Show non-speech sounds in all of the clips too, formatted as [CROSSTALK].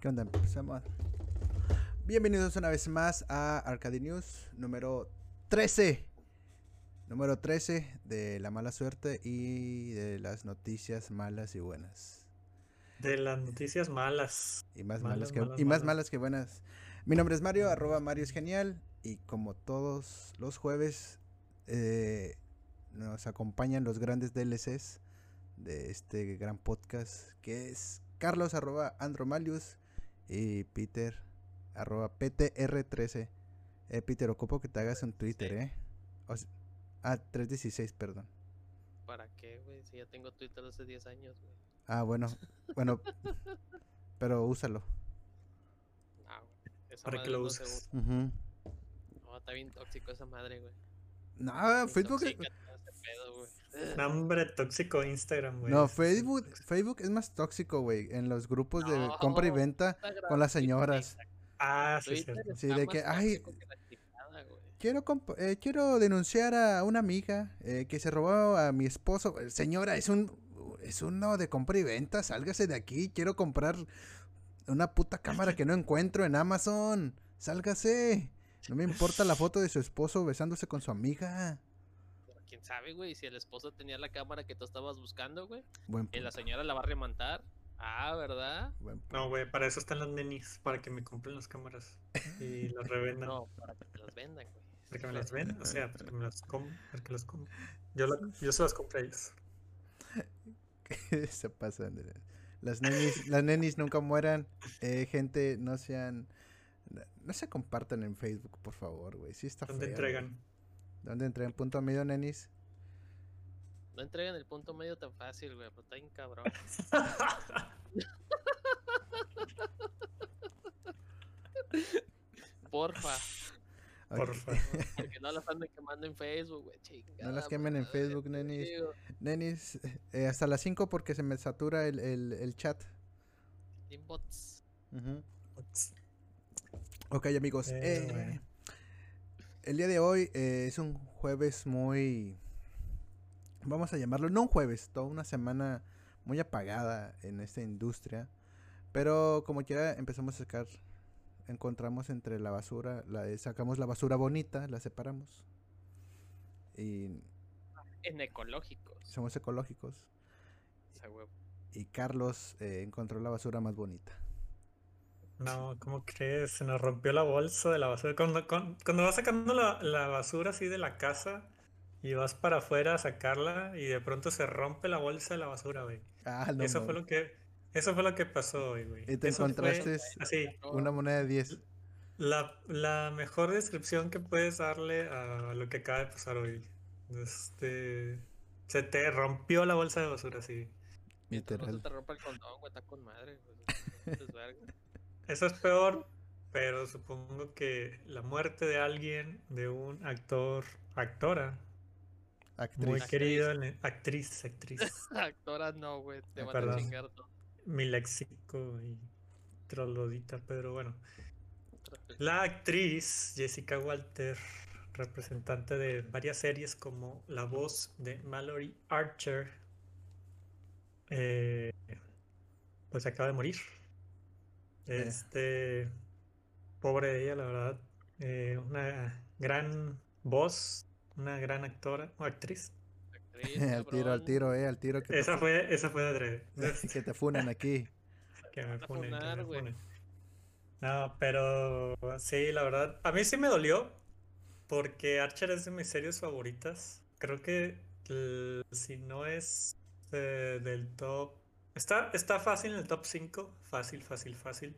¿Qué onda? Empezamos. Bienvenidos una vez más a Arcade News número 13. Número 13 de la mala suerte y de las noticias malas y buenas. De las noticias malas. Y más Malas, malas, que, malas, y más malas. malas que buenas. Mi nombre es Mario, arroba Mario es genial. Y como todos los jueves, eh, nos acompañan los grandes DLCs de este gran podcast, que es Carlos, arroba Andromalius, y Peter, arroba PTR13. Eh, Peter, ocupo que te hagas un Twitter, ¿eh? O s- ah, 316, perdón. ¿Para qué, güey? Si ya tengo Twitter hace 10 años, güey. Ah, bueno, bueno, [LAUGHS] pero úsalo. Esa Para que lo no uses. No, está bien tóxico esa madre, güey. No, Facebook... es- pedo. Nombre tóxico Instagram, güey. No, Facebook, Facebook es más tóxico, güey. En los grupos de compra y venta Instagram, con las señoras. Ah, sí. Sí, está de que, ay, que. Quiero, eh, quiero denunciar a una amiga eh, que se robó a mi esposo. Señora, es un es uno de compra y venta. Sálgase de aquí. Quiero comprar una puta cámara que no encuentro en Amazon. Sálgase. No me importa la foto de su esposo besándose con su amiga. Pero quién sabe, güey, si el esposo tenía la cámara que tú estabas buscando, güey. Buen Y la señora la va a remontar. Ah, ¿verdad? buen punto. No, güey, para eso están las nenis, para que me compren las cámaras y [LAUGHS] las revendan. No, para que te las vendan, güey. Para que me las vendan, o sea, para que me las com para que las com Yo, la- [LAUGHS] yo se las compré a ellos. se pasan. de- Las nenis, las nenis nunca mueran. Eh, gente, no sean. No se compartan en Facebook, por favor, güey. Sí está ¿Dónde entregan? ¿Dónde entregan? Punto medio, nenis. No entregan el punto medio tan fácil, güey, pero está bien cabrón. [LAUGHS] Porfa. Porfa. porque no las anden quemando en Facebook, güey, chingada. No las quemen en Facebook, nenis. Nenis, eh, hasta las 5 porque se me satura el, el- el chat. Team bots. Ujú. Ok, amigos. Eh, eh, bueno. el día de hoy eh, es un jueves muy... Vamos a llamarlo, no un jueves, toda una semana muy apagada en esta industria. Pero como quiera empezamos a sacar, encontramos entre la basura, la, sacamos la basura bonita, la separamos. Y En ecológicos. somos ecológicos. O sea, güey, Y Carlos eh, encontró la basura más bonita. No, ¿cómo crees? Se nos rompió la bolsa de la basura. Cuando, cuando, cuando vas sacando la, la basura así de la casa y vas para afuera a sacarla y de pronto se rompe la bolsa de la basura, güey. Ah, no. Eso fue lo que, eso fue lo que pasó hoy, güey. Y te Eso fue encontraste así. una moneda de 10. La, la mejor descripción que puedes darle a lo que acaba de pasar hoy. Este, se te rompió la bolsa de basura, sí. mientras no se Literal. te rompa el condón, güey, está con madre, güey. [LAUGHS] Eso es peor, pero supongo que la muerte de alguien, de un actor, actora, muy Actriz. querido, en el- actriz, actriz, [LAUGHS] Actoras no, güey, te van a chingar todo. mi léxico y trolodita, pero bueno. La actriz Jessica Walter, representante de varias series como la voz de Mallory Archer, eh, pues acaba de morir. Eh. Este, pobre ella, la verdad. eh, una gran voz, una gran actora o actriz. Actriz, [LAUGHS] al tiro, al tiro, eh, al tiro que, Esa fue, esa fue de adrede. te, [LAUGHS] que te funan aquí. [LAUGHS] Que me funen, que funar, me funen. No, pero sí, la verdad, a mí sí me dolió porque Archer es de mis series favoritas. Creo que si no es eh, del top, está, está fácil en el top 5, fácil, fácil, fácil.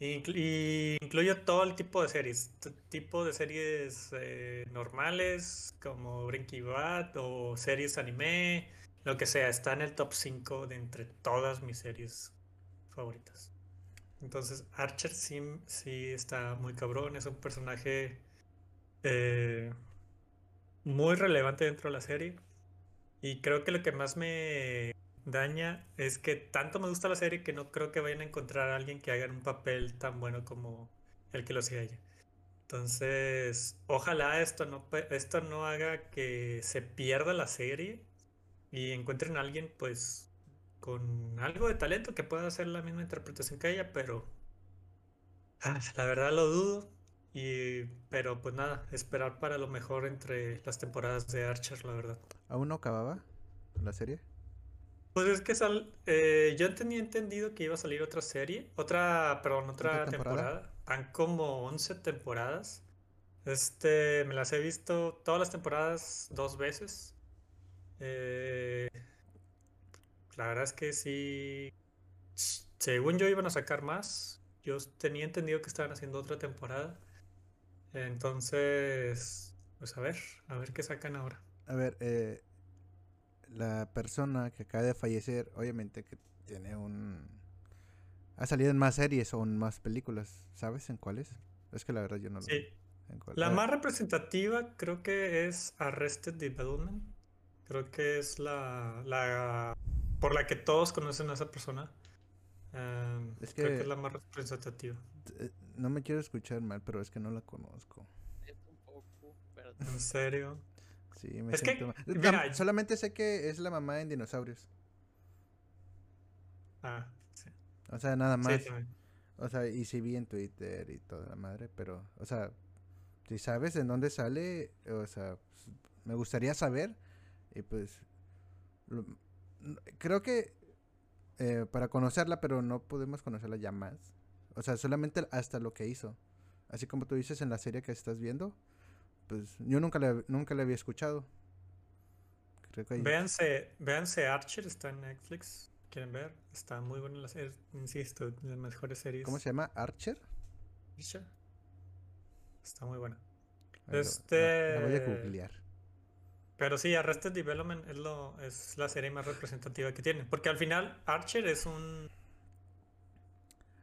Inclu- y incluyo todo el tipo de series, tipo de series eh, normales como Breaking Bad o series anime, lo que sea, está en el top 5 de entre todas mis series favoritas. Entonces, Archer sí, sí está muy cabrón, es un personaje eh, muy relevante dentro de la serie. Y creo que lo que más me daña es que tanto me gusta la serie que no creo que vayan a encontrar a alguien que haga un papel tan bueno como el que lo hacía ella. Entonces, ojalá esto no, esto no haga que se pierda la serie y encuentren a alguien, pues, con algo de talento que pueda hacer la misma interpretación que ella, pero Ah, La verdad lo dudo. Y, pero pues nada, esperar para lo mejor entre las temporadas de Archer, la verdad. ¿Aún no acababa la serie? Pues es que sal, eh, yo tenía entendido que iba a salir otra serie, otra, perdón, otra ¿Otra temporada? temporada. Han como 11 temporadas. Este, me las he visto todas las temporadas dos veces. Eh, la verdad es que sí, según yo iban a sacar más. Yo tenía entendido que estaban haciendo otra temporada. Entonces, pues a ver, a ver qué sacan ahora. A ver, eh, la persona que acaba de fallecer, obviamente que tiene un... Ha salido en más series o en más películas, ¿sabes en cuáles? Es que la verdad yo no lo Sí. en cuál- La más representativa creo que es Arrested Development. Creo que es la, la por la que todos conocen a esa persona. Em, Es creo que que- es la más representativa. eh, No me quiero escuchar mal, pero es que no la conozco. Neta, un poco, pero En serio. Sí, me Es que, siento mal. mira, Tam- solamente sé que es la mamá en dinosaurios. Ah, sí. O sea, nada más. O sea, y sí vi en Twitter y toda la madre, pero, o sea, si sabes en dónde sale, o sea, pues, me gustaría saber. Y pues, lo- creo que eh, para conocerla, pero no podemos conocerla ya más. O sea, solamente hasta lo que hizo. Así como tú dices en la serie que estás viendo, pues yo nunca la, nunca la había escuchado. Creo que ahí- Véanse, véanse Archer, está en Netflix. ¿Quieren ver? Está muy buena la serie. Insisto, de las mejores series. ¿Cómo se llama? ¿Archer? Archer. Está muy buena. Ver, lo- la- la voy a Este- googlear. Pero sí, Arrested Development es, lo, es la serie más representativa que tiene. Porque al final, Archer es un.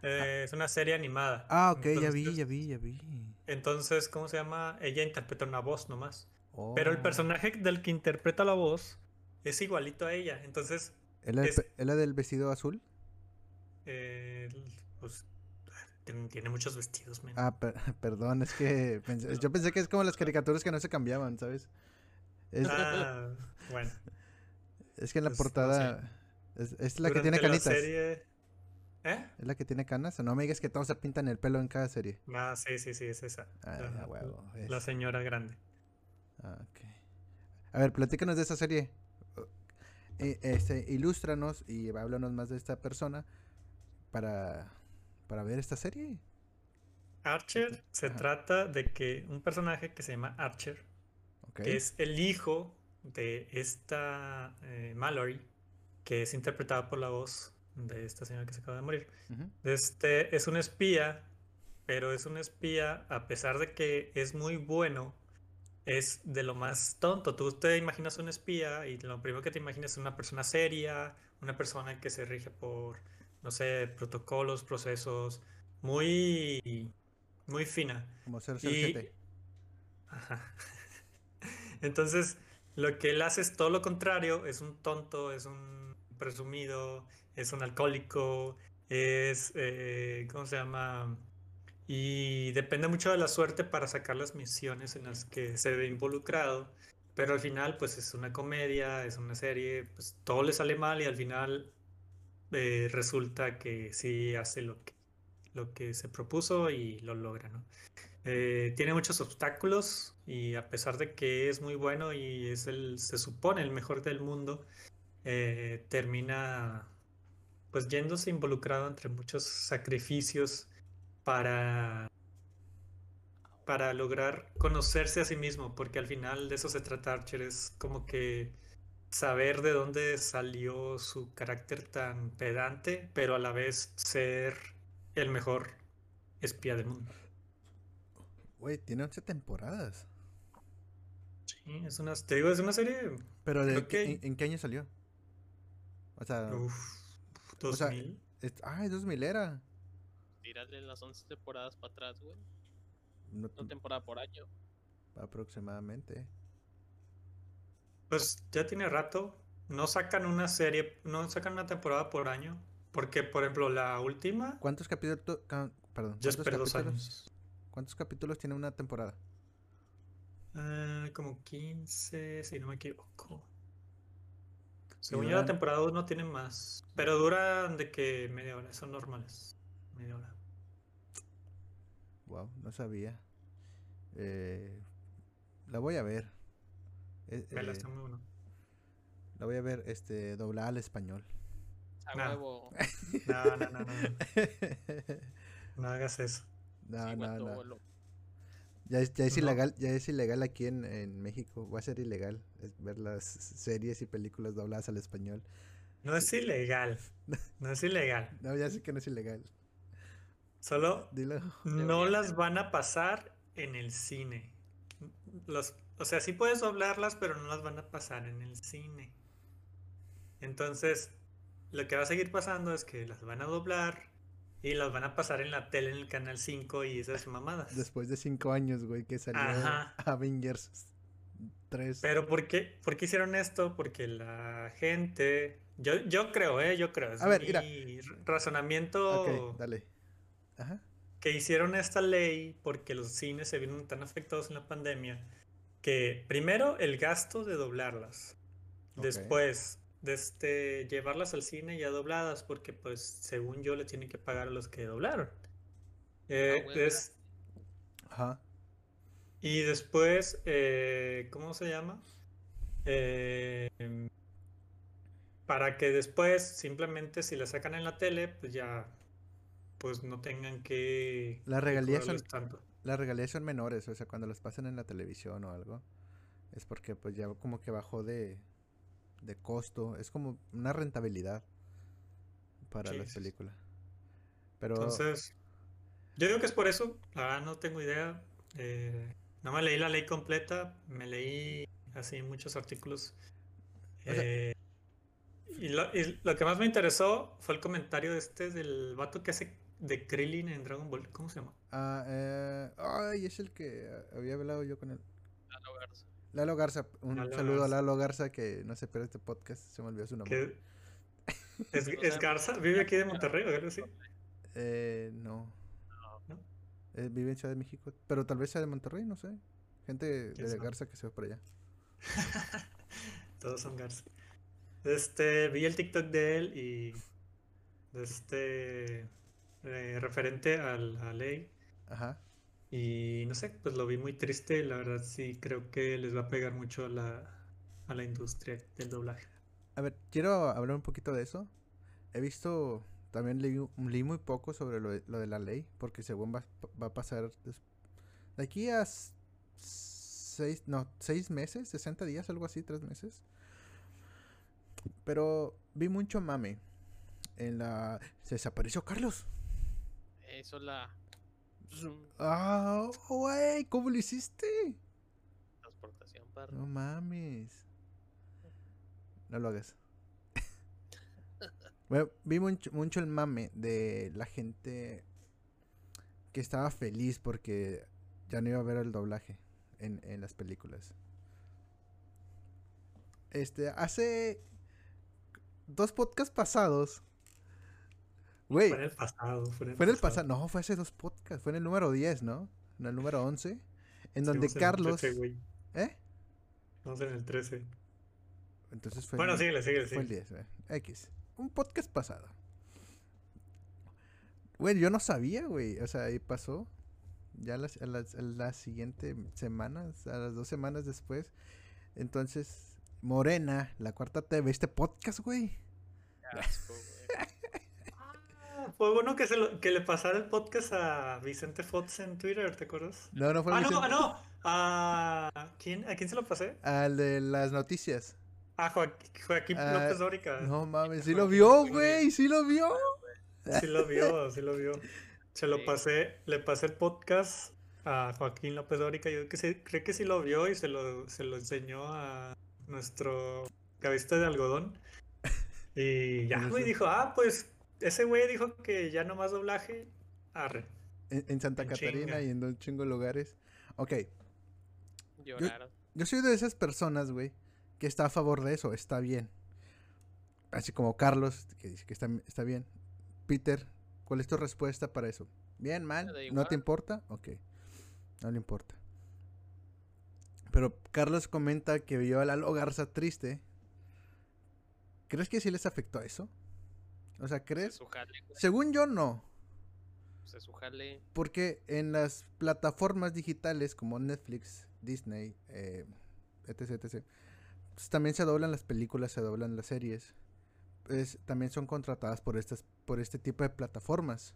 Eh, es una serie animada. Ah, ok, ya vi, ya vi, ya vi. Entonces, ¿cómo se llama? Ella interpreta una voz nomás. Pero el Oh. personaje del que interpreta la voz es igualito a ella. Entonces, ¿Es la, del es- la del vestido azul? eh, pues. Tiene, muchos vestidos, men. Ah, per- [LAUGHS] perdón, es que pensé- [LAUGHS] yo pensé que es como las caricaturas que no se cambiaban, ¿sabes? Es, Ah, [LAUGHS] bueno. es que en la pues, no sé. portada es, es la que tiene la canitas. serie- ¿Eh? Es la que tiene canas. No me digas que todos se pintan el pelo en cada serie. Ah, sí, sí, sí, es esa. Ah, La- señora grande. Ah, ok. A ver, platícanos de esa serie. Eh, este, ilústranos y háblanos más de esta persona para, para ver esta serie. Archer se Ajá. trata de que un personaje que se llama Archer, que es el hijo de esta eh, Mallory, que es interpretada por la voz de esta señora que se acaba de morir. Este es un espía, pero es un espía, a pesar de que es muy bueno, es de lo más tonto. Tú te imaginas un espía y lo primero que te imaginas es una persona seria, una persona que se rige por, no sé, protocolos, procesos, muy, muy fina. Como 007. Ajá. [LAUGHS] Entonces, lo que él hace es todo lo contrario, es un tonto, es un presumido, es un alcohólico, es, eh, ¿cómo se llama? Y depende mucho de la suerte para sacar las misiones en las que se ve involucrado, pero al final, pues es una comedia, es una serie, pues todo le sale mal y al final eh, resulta que sí hace lo que, lo que se propuso y lo logra, ¿no? Eh, tiene muchos obstáculos y a pesar de que es muy bueno y es el, se supone el mejor del mundo, eh, termina pues yéndose involucrado entre muchos sacrificios para, para lograr conocerse a sí mismo, porque al final de eso se trata Archer, es como que saber de dónde salió su carácter tan pedante, pero a la vez ser el mejor espía del mundo. Güey, tiene 11 temporadas. Sí, es una, te digo, es una serie. Pero de, ¿en, en qué año salió? O sea, Uf, o sea, 2000. es, ah, es 2000 era. Tírale las 11 temporadas para atrás, güey. No- Una temporada por año. aproximadamente. Pues ya tiene rato. No sacan una serie, no sacan una temporada por año. Porque, por ejemplo, la última ¿Cuántos capítulos? ca- Perdón. ya ¿cuántos esperé dos capítulos, años. ¿Cuántos capítulos tiene una temporada? Ah, como 15, si no me equivoco. Según yo, la temporada 1 tiene más. Pero duran de que media hora, son normales. Media hora. Wow, no sabía. Eh, la voy a ver. Eh, Vela, eh, está muy bueno. la voy a ver este doblada al español. A No. huevo. No, no, no, no. No [LAUGHS] hagas eso. no, Sí, no, no. Ya es, ya es No. ilegal, ya es ilegal aquí en, en México. Va a ser ilegal ver las series y películas dobladas al español. No es ilegal. No es ilegal. [LAUGHS] No, ya sé que no es ilegal. Solo Dilo. no las van a pasar en el cine. Los, o sea, sí puedes doblarlas, pero no las van a pasar en el cine. Entonces, lo que va a seguir pasando es que las van a doblar y las van a pasar en la tele en el canal 5 y esas mamadas. Después de cinco años, güey, que salió Ajá. Avengers 3. Pero ¿por qué, por qué hicieron esto? Porque la gente, yo, yo creo, eh, yo creo, es A ver, mira. mi razonamiento Ok, dale. Ajá. que hicieron esta ley porque los cines se vieron tan afectados en la pandemia que primero el gasto de doblarlas, después de este llevarlas al cine ya dobladas porque pues según yo le tienen que pagar a los que doblaron. Eh, huevo. es- Ajá. y después, eh, ¿cómo se llama? Eh, para que después simplemente si la sacan en la tele, pues ya pues no tengan que Las regalías son, tanto. las regalías son menores, o sea, cuando las pasan en la televisión o algo, es porque pues ya como que bajó de, de costo, es como una rentabilidad para Sí, las películas. Pero Entonces, yo digo que es por eso, la verdad no tengo idea. Eh, no me leí la ley completa, me leí así muchos artículos. O sea- Eh, y, lo, y lo que más me interesó fue el comentario este del vato que hace de Krillin en Dragon Ball. ¿Cómo se llama? ah, eh, ay, es el que había hablado yo con él. Garza. Lalo Garza, un Lalo saludo a. Lalo Garza que no se pierde este podcast, se me olvidó su nombre. Es, [LAUGHS] es. Garza, vive aquí de Monterrey o algo así. Eh, no. ¿No? Eh, vive en Ciudad de México, pero tal vez sea de Monterrey, no sé. Gente ¿Quién de? Garza que se va por allá. [LAUGHS] Todos son Garza. Este, vi el TikTok de él y de este eh, referente a la ley. Ajá. Y no sé, pues lo vi muy triste. La verdad sí creo que les va a pegar mucho a la, a la industria del doblaje. A ver, quiero hablar un poquito de eso. He visto, también leí, muy poco sobre lo de, lo de la ley, porque según va, va a pasar des- de aquí a seis, no, seis meses, 60 días, algo así, tres meses. Pero vi mucho mame en la... Se desapareció Carlos. Eso la Ah, güey, ¿cómo lo hiciste? transportación para. No mames. No lo hagas. [LAUGHS] Bueno, vi mucho, mucho el mame de la gente que estaba feliz porque ya no iba a ver el doblaje en, en las películas. Este, hace dos podcasts pasados. Güey, Fue en el pasado. Fue en el fue en el pasado. No, fue hace dos podcasts. Fue en el número 10, ¿no? En el número 11. En donde Estuvimos en el Carlos. 13, güey. ¿Eh? Vamos en el 13. Entonces fue. Bueno, el- síguele, síguele, Fue el síguele. 10, güey. X. Un podcast pasado. Güey, yo no sabía, güey. O sea, ahí pasó. Ya las- a las- a la, siguiente semana, a las dos semanas después. Entonces, Morena, la cuarta TV, este podcast, güey. Asco, güey. Fue bueno que, se lo- que le pasara el podcast a Vicente Fox en Twitter, ¿te acuerdas? No, no fue Ah, no, Vicente- ah, no. ¿A quién, ¿A quién se lo pasé? Al de las noticias. A Joaquín, Joaquín Ah, López Dórica. No mames, sí lo vio, güey, sí lo vio. Sí lo vio, sí lo vio. Se lo Sí. pasé, le pasé el podcast a Joaquín López Dórica. Yo que sí, creo que sí lo vio y se lo, se lo enseñó a nuestro cabista de algodón. Y ya, güey, dijo, ah, pues ese güey dijo que ya no más doblaje. Arre. En, en Santa En Catarina chinga. y en un chingo de lugares. Ok, Lloraron. Yo soy de esas personas, güey, que está a favor de eso, está bien. Así como Carlos, que dice que está, está bien. Peter, ¿cuál es tu respuesta para eso? ¿Bien, mal? ¿No te importa? Ok, no le importa. Pero Carlos comenta que vio a Lalo Garza triste. ¿Crees que sí les afectó eso? O sea, ¿crees? jale. Según yo, no. pues es su jale. Porque en las plataformas digitales como Netflix, Disney, eh, etc, etc, pues también se doblan las películas, se doblan las series. Pues, también son contratadas por estas, por este tipo de plataformas.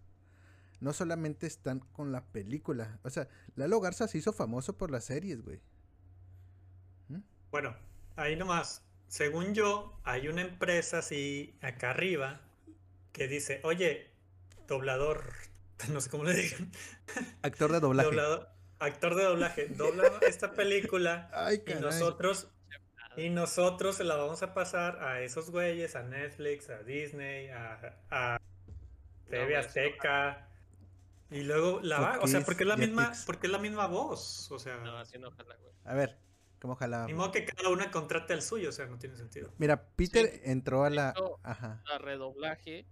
No solamente están con la película. O sea, Lalo Garza se hizo famoso por las series, güey. Bueno, ahí nomás. Según yo, hay una empresa así acá arriba que dice, oye, doblador, [LAUGHS] no sé cómo le digan. Actor de doblaje. Doblador- actor de doblaje, dobla esta película [LAUGHS] Ay, y nosotros y nosotros se la vamos a pasar a esos güeyes, a Netflix, a Disney, a, a TV no Azteca. Y luego la va, o sea, porque es la misma, porque es la misma voz, o sea, No, así no jala, güey. A ver, ¿cómo ojalá? ni modo que cada una contrate al suyo, o sea, no tiene sentido. Mira, Peter Sí. entró a la... Ajá. La redoblaje,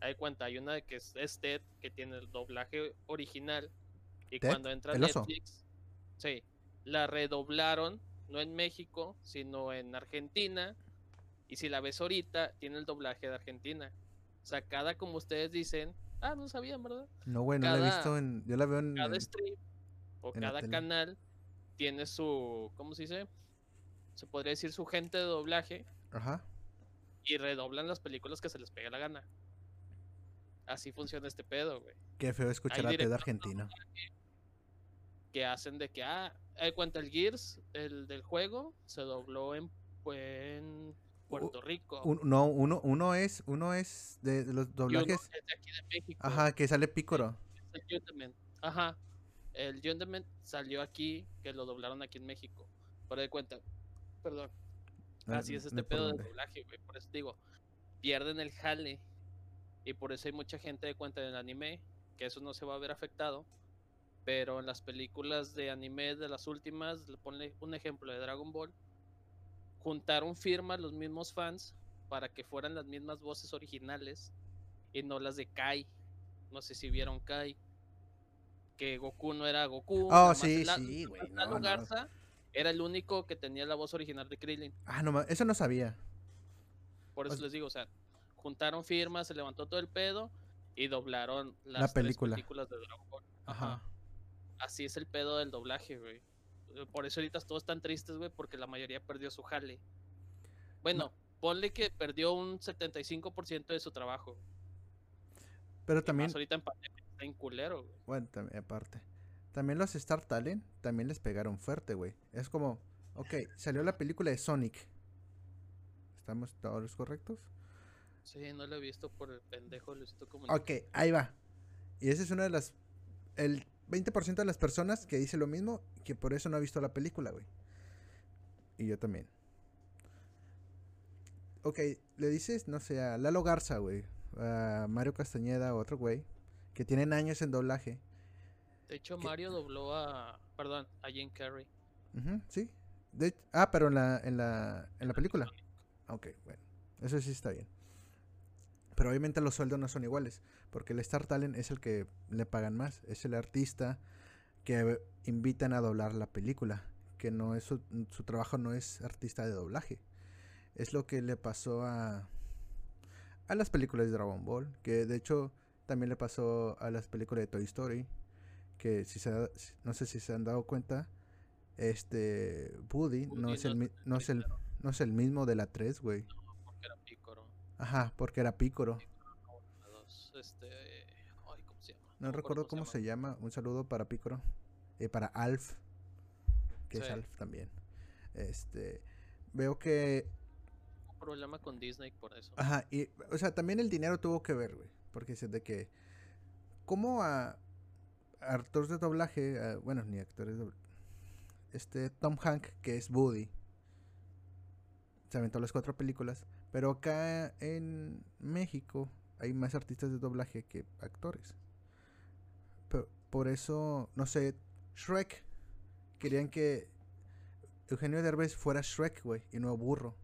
hay cuenta, hay una que es, es Ted, que tiene el doblaje original. Y ¿Ted? cuando entra. Netflix, sí, la redoblaron, no en México, sino en Argentina. Y si la ves ahorita, tiene el doblaje de Argentina. Sacada como ustedes dicen. Ah, no sabían, ¿verdad? No, güey, no la he visto en... Yo la veo en... cada en- stream o cada canal tiene su, ¿cómo se dice? Se podría decir su gente de doblaje Ajá. y redoblan las películas que se les pega la gana. Así funciona este pedo, güey. Qué feo escuchar a directores argentino. Que hacen de que, ah, hay cuenta el Gears, el del juego, se dobló en, en Puerto Rico. Un- no, uno, uno es... Uno es de, de los uno doblajes... es de aquí de México. Ajá, que sale Pícoro. es el. Ajá. El Judgment salió aquí, que lo doblaron aquí en México. Por de cuenta. Perdón. No- Así es este pedo de doblaje, güey. Por eso digo, pierden el jale. Y por eso hay mucha gente de cuenta del anime, que eso no se va a ver afectado. Pero en las películas de anime de las últimas, le ponle un ejemplo de Dragon Ball, juntaron firmas los mismos fans para que fueran las mismas voces originales y no las de Kai. No sé si vieron Kai. Que Goku no era Goku. Oh, sí, la- sí, güey, no. Garza era el único que tenía la voz original de Krillin. Ah, no, eso no sabía. Por eso O- les digo, o sea, juntaron firmas, se levantó todo el pedo y doblaron las La tres película. películas de Dragon Ball. Ajá. Ajá. Así es el pedo del doblaje, güey. Eh, Por eso ahorita todos están tristes, güey, porque la mayoría perdió su jale. Bueno, ponle que perdió un 75% de su trabajo. Pero Y también, Más ahorita en pandemia está en culero, güey. bueno, también aparte. También los Star Talent también les pegaron fuerte, güey. Es como, ok, salió la película de Sonic. ¿Estamos todos correctos? Sí, no lo he visto por el pendejo Luisito Comunica. Ok, ahí va. Y esa es una de las... El 20% de las personas que dice lo mismo, que por eso no ha visto la película, güey. Y yo también. Ok, le dices, no sé, a Lalo Garza, güey. A Mario Castañeda, otro güey. Que tienen años en doblaje. De hecho. Mario dobló a. Perdón, a Jim Carrey. Ujú, sí. De- ah, pero en la, en la, en la película. Ok, bueno. Eso sí está bien. Pero obviamente los sueldos no son iguales. Porque el Star Talent es el que le pagan más. Es el artista que invitan a doblar la película. Que no es su, su trabajo no es artista de doblaje. Es lo que le pasó a, a las películas de Dragon Ball. Que de hecho también le pasó a las películas de Toy Story. Que si se, no sé si se han dado cuenta. Este Woody no es el, no es no es el, no es el mismo de la 3, güey. Ajá, porque era Pícoro. Este. Ay, ¿cómo se llama? No recuerdo cómo se llama. Un saludo para Pícoro. Y para Alf. Que es. Alf también. Este. Veo que. Problema con Disney por eso. Ajá, y. O sea, también el dinero tuvo que ver, güey. Porque es de que. ¿Cómo a. a actores de doblaje. a- bueno, ni actores de doblaje. Este. Tom Hank, que es Woody. Se aventó las cuatro películas. Pero acá en México hay más artistas de doblaje que actores. Pe- por eso, no sé, Shrek. Querían que Eugenio Derbez fuera Shrek, güey, y no burro.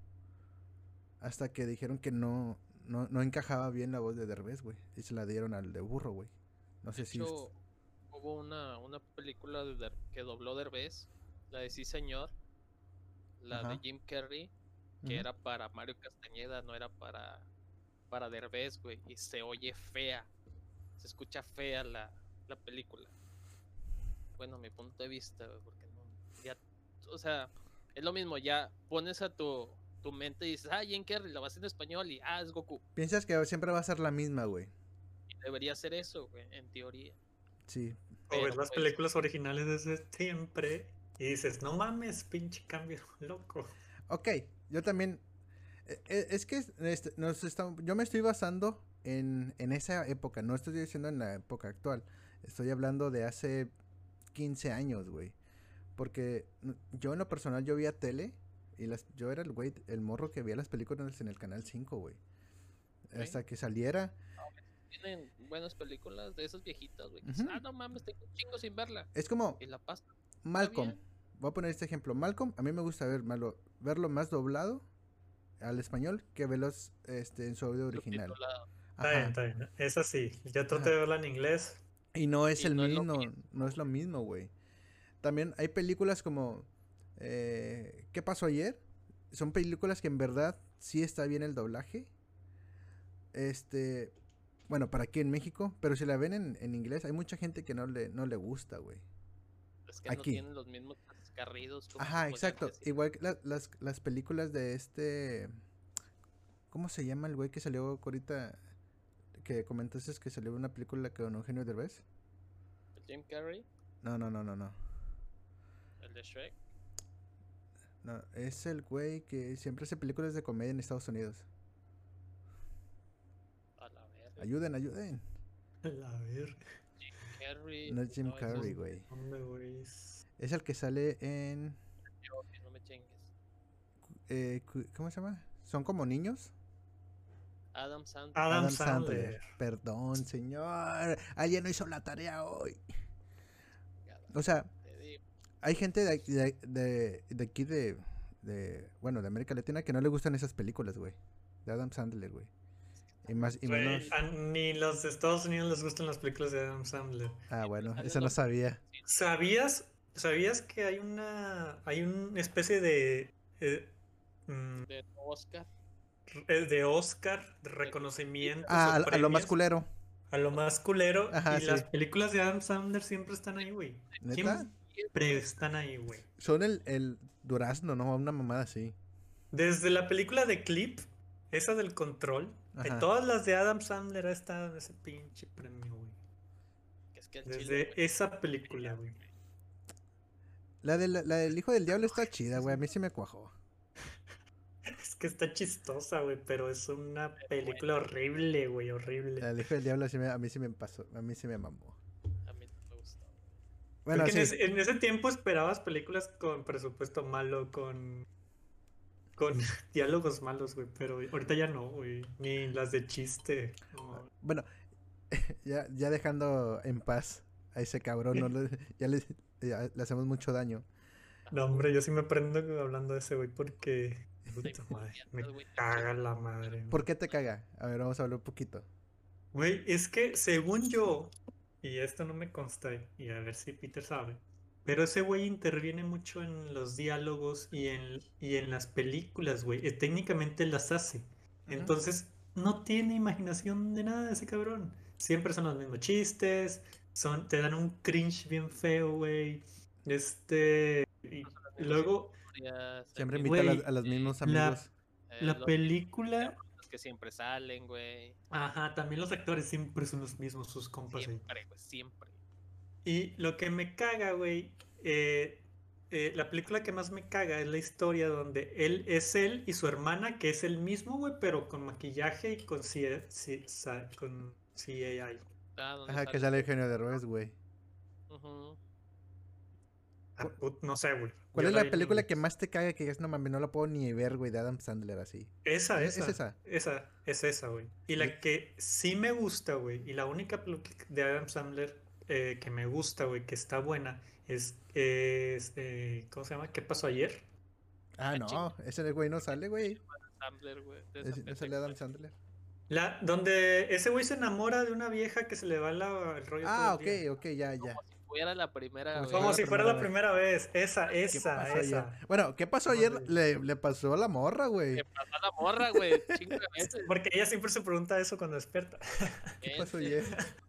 Hasta que dijeron que no, no, no encajaba bien la voz de Derbez, güey. Y se la dieron al de burro, güey. No sé De si... hecho, hubo una, una película de que dobló Derbez, la de Sí Señor, la de. Jim Carrey, que era para Mario Castañeda, no era para, para Derbez, güey, y se oye fea. se escucha fea la, la película. Bueno, mi punto de vista, güey, porque no, ya, o sea, es lo mismo, ya pones a tu, tu mente y dices, ah, Jane Carrey, la vas en español y, ah, es Goku. Piensas que siempre va a ser la misma, güey. Y debería ser eso, güey, en teoría. Sí. O ves Pero, las pues, películas originales desde siempre y dices, no mames, pinche cambio, [LAUGHS] loco. Ok, yo también. e- e- Es que este, nos estamos- yo me estoy basando en, en esa época, no estoy diciendo en la época actual. Estoy hablando de hace 15 años, güey. Porque yo en lo personal yo veía tele y las, yo era el güey, el morro que veía las películas en el canal 5, güey. Hasta que saliera. Tienen buenas películas de esas viejitas, güey. dices, Ujú. Ah, no mames, tengo un chingo sin verla. Es como Y la paso. Malcolm. bien. Voy a poner este ejemplo. Malcolm, a mí me gusta ver, malo- verlo más doblado al español que verlo este, en su audio original. Está bien, Ajá. está bien. Es así. Yo traté Ajá. de verla en inglés. Y no es Y el no es lo mismo, mismo. no es lo mismo, güey. También hay películas como eh, ¿Qué pasó ayer? Son películas que en verdad sí está bien el doblaje. Este, bueno, para aquí en México, pero si la ven en, en inglés, hay mucha gente que no le, no le gusta, güey. Es que no Aquí. tienen los mismos carridos. como Ajá, exacto. Igual que la- las, las películas de este... ¿Cómo se llama el güey que salió ahorita? Que comentaste que salió una película con Eugenio Derbez. El Jim Carrey, No, no, no, no, no. el de Shrek. No, es el güey que siempre hace películas de comedia en Estados Unidos. A la verga. Ayuden, ayuden. A ver. Jim Carrey. No es Jim ese Carrey, es güey. ¿Dónde, güey? Es el que sale en... yo, que no me chingues. eh, ¿Cómo se llama? ¿Son como niños? Adam Sandler. Adam, Sandler. Perdón, señor. Alguien no hizo la tarea hoy. O sea, hay gente de, aquí- de, de- de aquí de, de... Bueno, de América Latina que no le gustan esas películas, güey. De Adam Sandler, güey. Y más y a- ni los de Estados Unidos les gustan las películas de Adam Sandler. Ah, bueno, eso no lo- sabía. ¿Sabías, ¿Sabías que hay una hay una especie de eh, mm, de Oscar. de Oscar de reconocimiento Ah, a, a lo más culero. a lo más culero Ajá, y sí. las películas de Adam Sandler siempre están ahí, güey. ¿Neta? Siempre están ahí, güey. Son el, el durazno, ¿no? Una mamada así. Desde la película de Clip, esa del control, de Ajá. todas las de Adam Sandler ha estado en ese pinche premio, güey. Es que Desde chile, esa película, güey. La, de, la, del hijo del diablo está chida, güey. A mí sí me cuajó. Es que está chistosa, güey, pero es una película horrible, güey, horrible. La del hijo del diablo sí me- a mí sí me pasó. A mí sí me mamó. A mí no me gustó. Bueno, en, sí. ese, en ese tiempo esperabas películas con presupuesto malo, con con [LAUGHS] diálogos malos, güey, pero ahorita ya no, güey, ni las de chiste. no. Bueno, [LAUGHS] ya, ya dejando en paz a ese cabrón, no le- ya le, le hacemos mucho daño. No, hombre, yo sí me prendo hablando de ese güey porque puta [LAUGHS] madre, me caga la madre. ¿Por qué te caga? A ver, vamos a hablar un poquito. Güey, es que según yo, y esto no me consta, y a ver si Peter sabe, pero ese güey interviene mucho en los diálogos y en, y en las películas, güey. eh, Técnicamente las hace. Entonces, no tiene imaginación de nada ese cabrón. Siempre son los mismos chistes, son, te dan un cringe bien feo, güey. Este, y luego, Siempre invita a, las- a los mismos la- amigos. eh, la los- película, los que siempre salen, güey. ajá, también los actores siempre son los mismos, sus compas ahí. Siempre, güey, siempre. Y lo que me caga, güey, eh, eh, la película que más me caga es la historia donde él es él y su hermana, que es el mismo, güey, pero con maquillaje y con, C- con CAI. Ah, Ajá, que sale- sale el genio de Revés, güey. Ujú. Ah, put- no sé, güey. ¿Cuál Yo es la película que más te caga que es no mames, no la puedo ni ver, güey, de Adam Sandler así? Esa, Es- es esa. esa. Esa, es esa, güey. Y la Sí. que sí me gusta, güey, y la única película de Adam Sandler eh, que me gusta, güey, que está buena, es, es, eh, ¿cómo se llama? ¿Qué pasó ayer? Ah, Ah, no, ese güey no sale, güey. Sandler, güey. esa No sale Adam güey. Sandler. La, donde ese güey se enamora de una vieja que se le va la- el rollo todo Ah, el ok, día. ok, ya, ya. Como si fuera la primera Como vez. si Como si fuera la primera vez. Esa, ¿Qué esa, esa. ayer? Bueno, ¿qué pasó ayer? Le, le pasó a la morra, güey. Que pasó a la morra, güey. [LAUGHS] Chingo de veces. Porque ella siempre se pregunta eso cuando despierta. [LAUGHS] ¿Qué pasó ayer?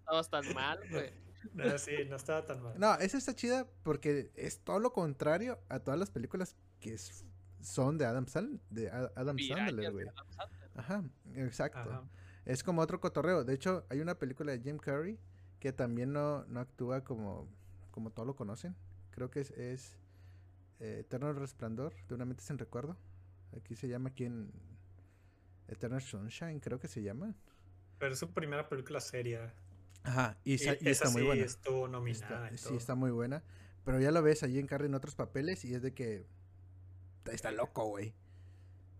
No estabas tan mal, güey. No, sí, no estaba tan mal. No, esa está chida porque es todo lo contrario a todas las películas que es- son de Adam, Sand- de Adam Sandler, de güey. Adam Sandler. Ajá, exacto. Ajá. Es como otro cotorreo. De hecho, hay una película de Jim Carrey que también no, no actúa como, como todos lo conocen. Creo que es, es eh, Eterno Resplandor de una mente sin recuerdo. Aquí se llama aquí en Eternal Sunshine, creo que se llama. Pero es su primera película seria. Ajá, y, Y, y esa está muy sí buena. estuvo nominada. Está- y sí, está muy buena. Pero ya lo ves a Jim Carrey en otros papeles y es de que está loco, güey.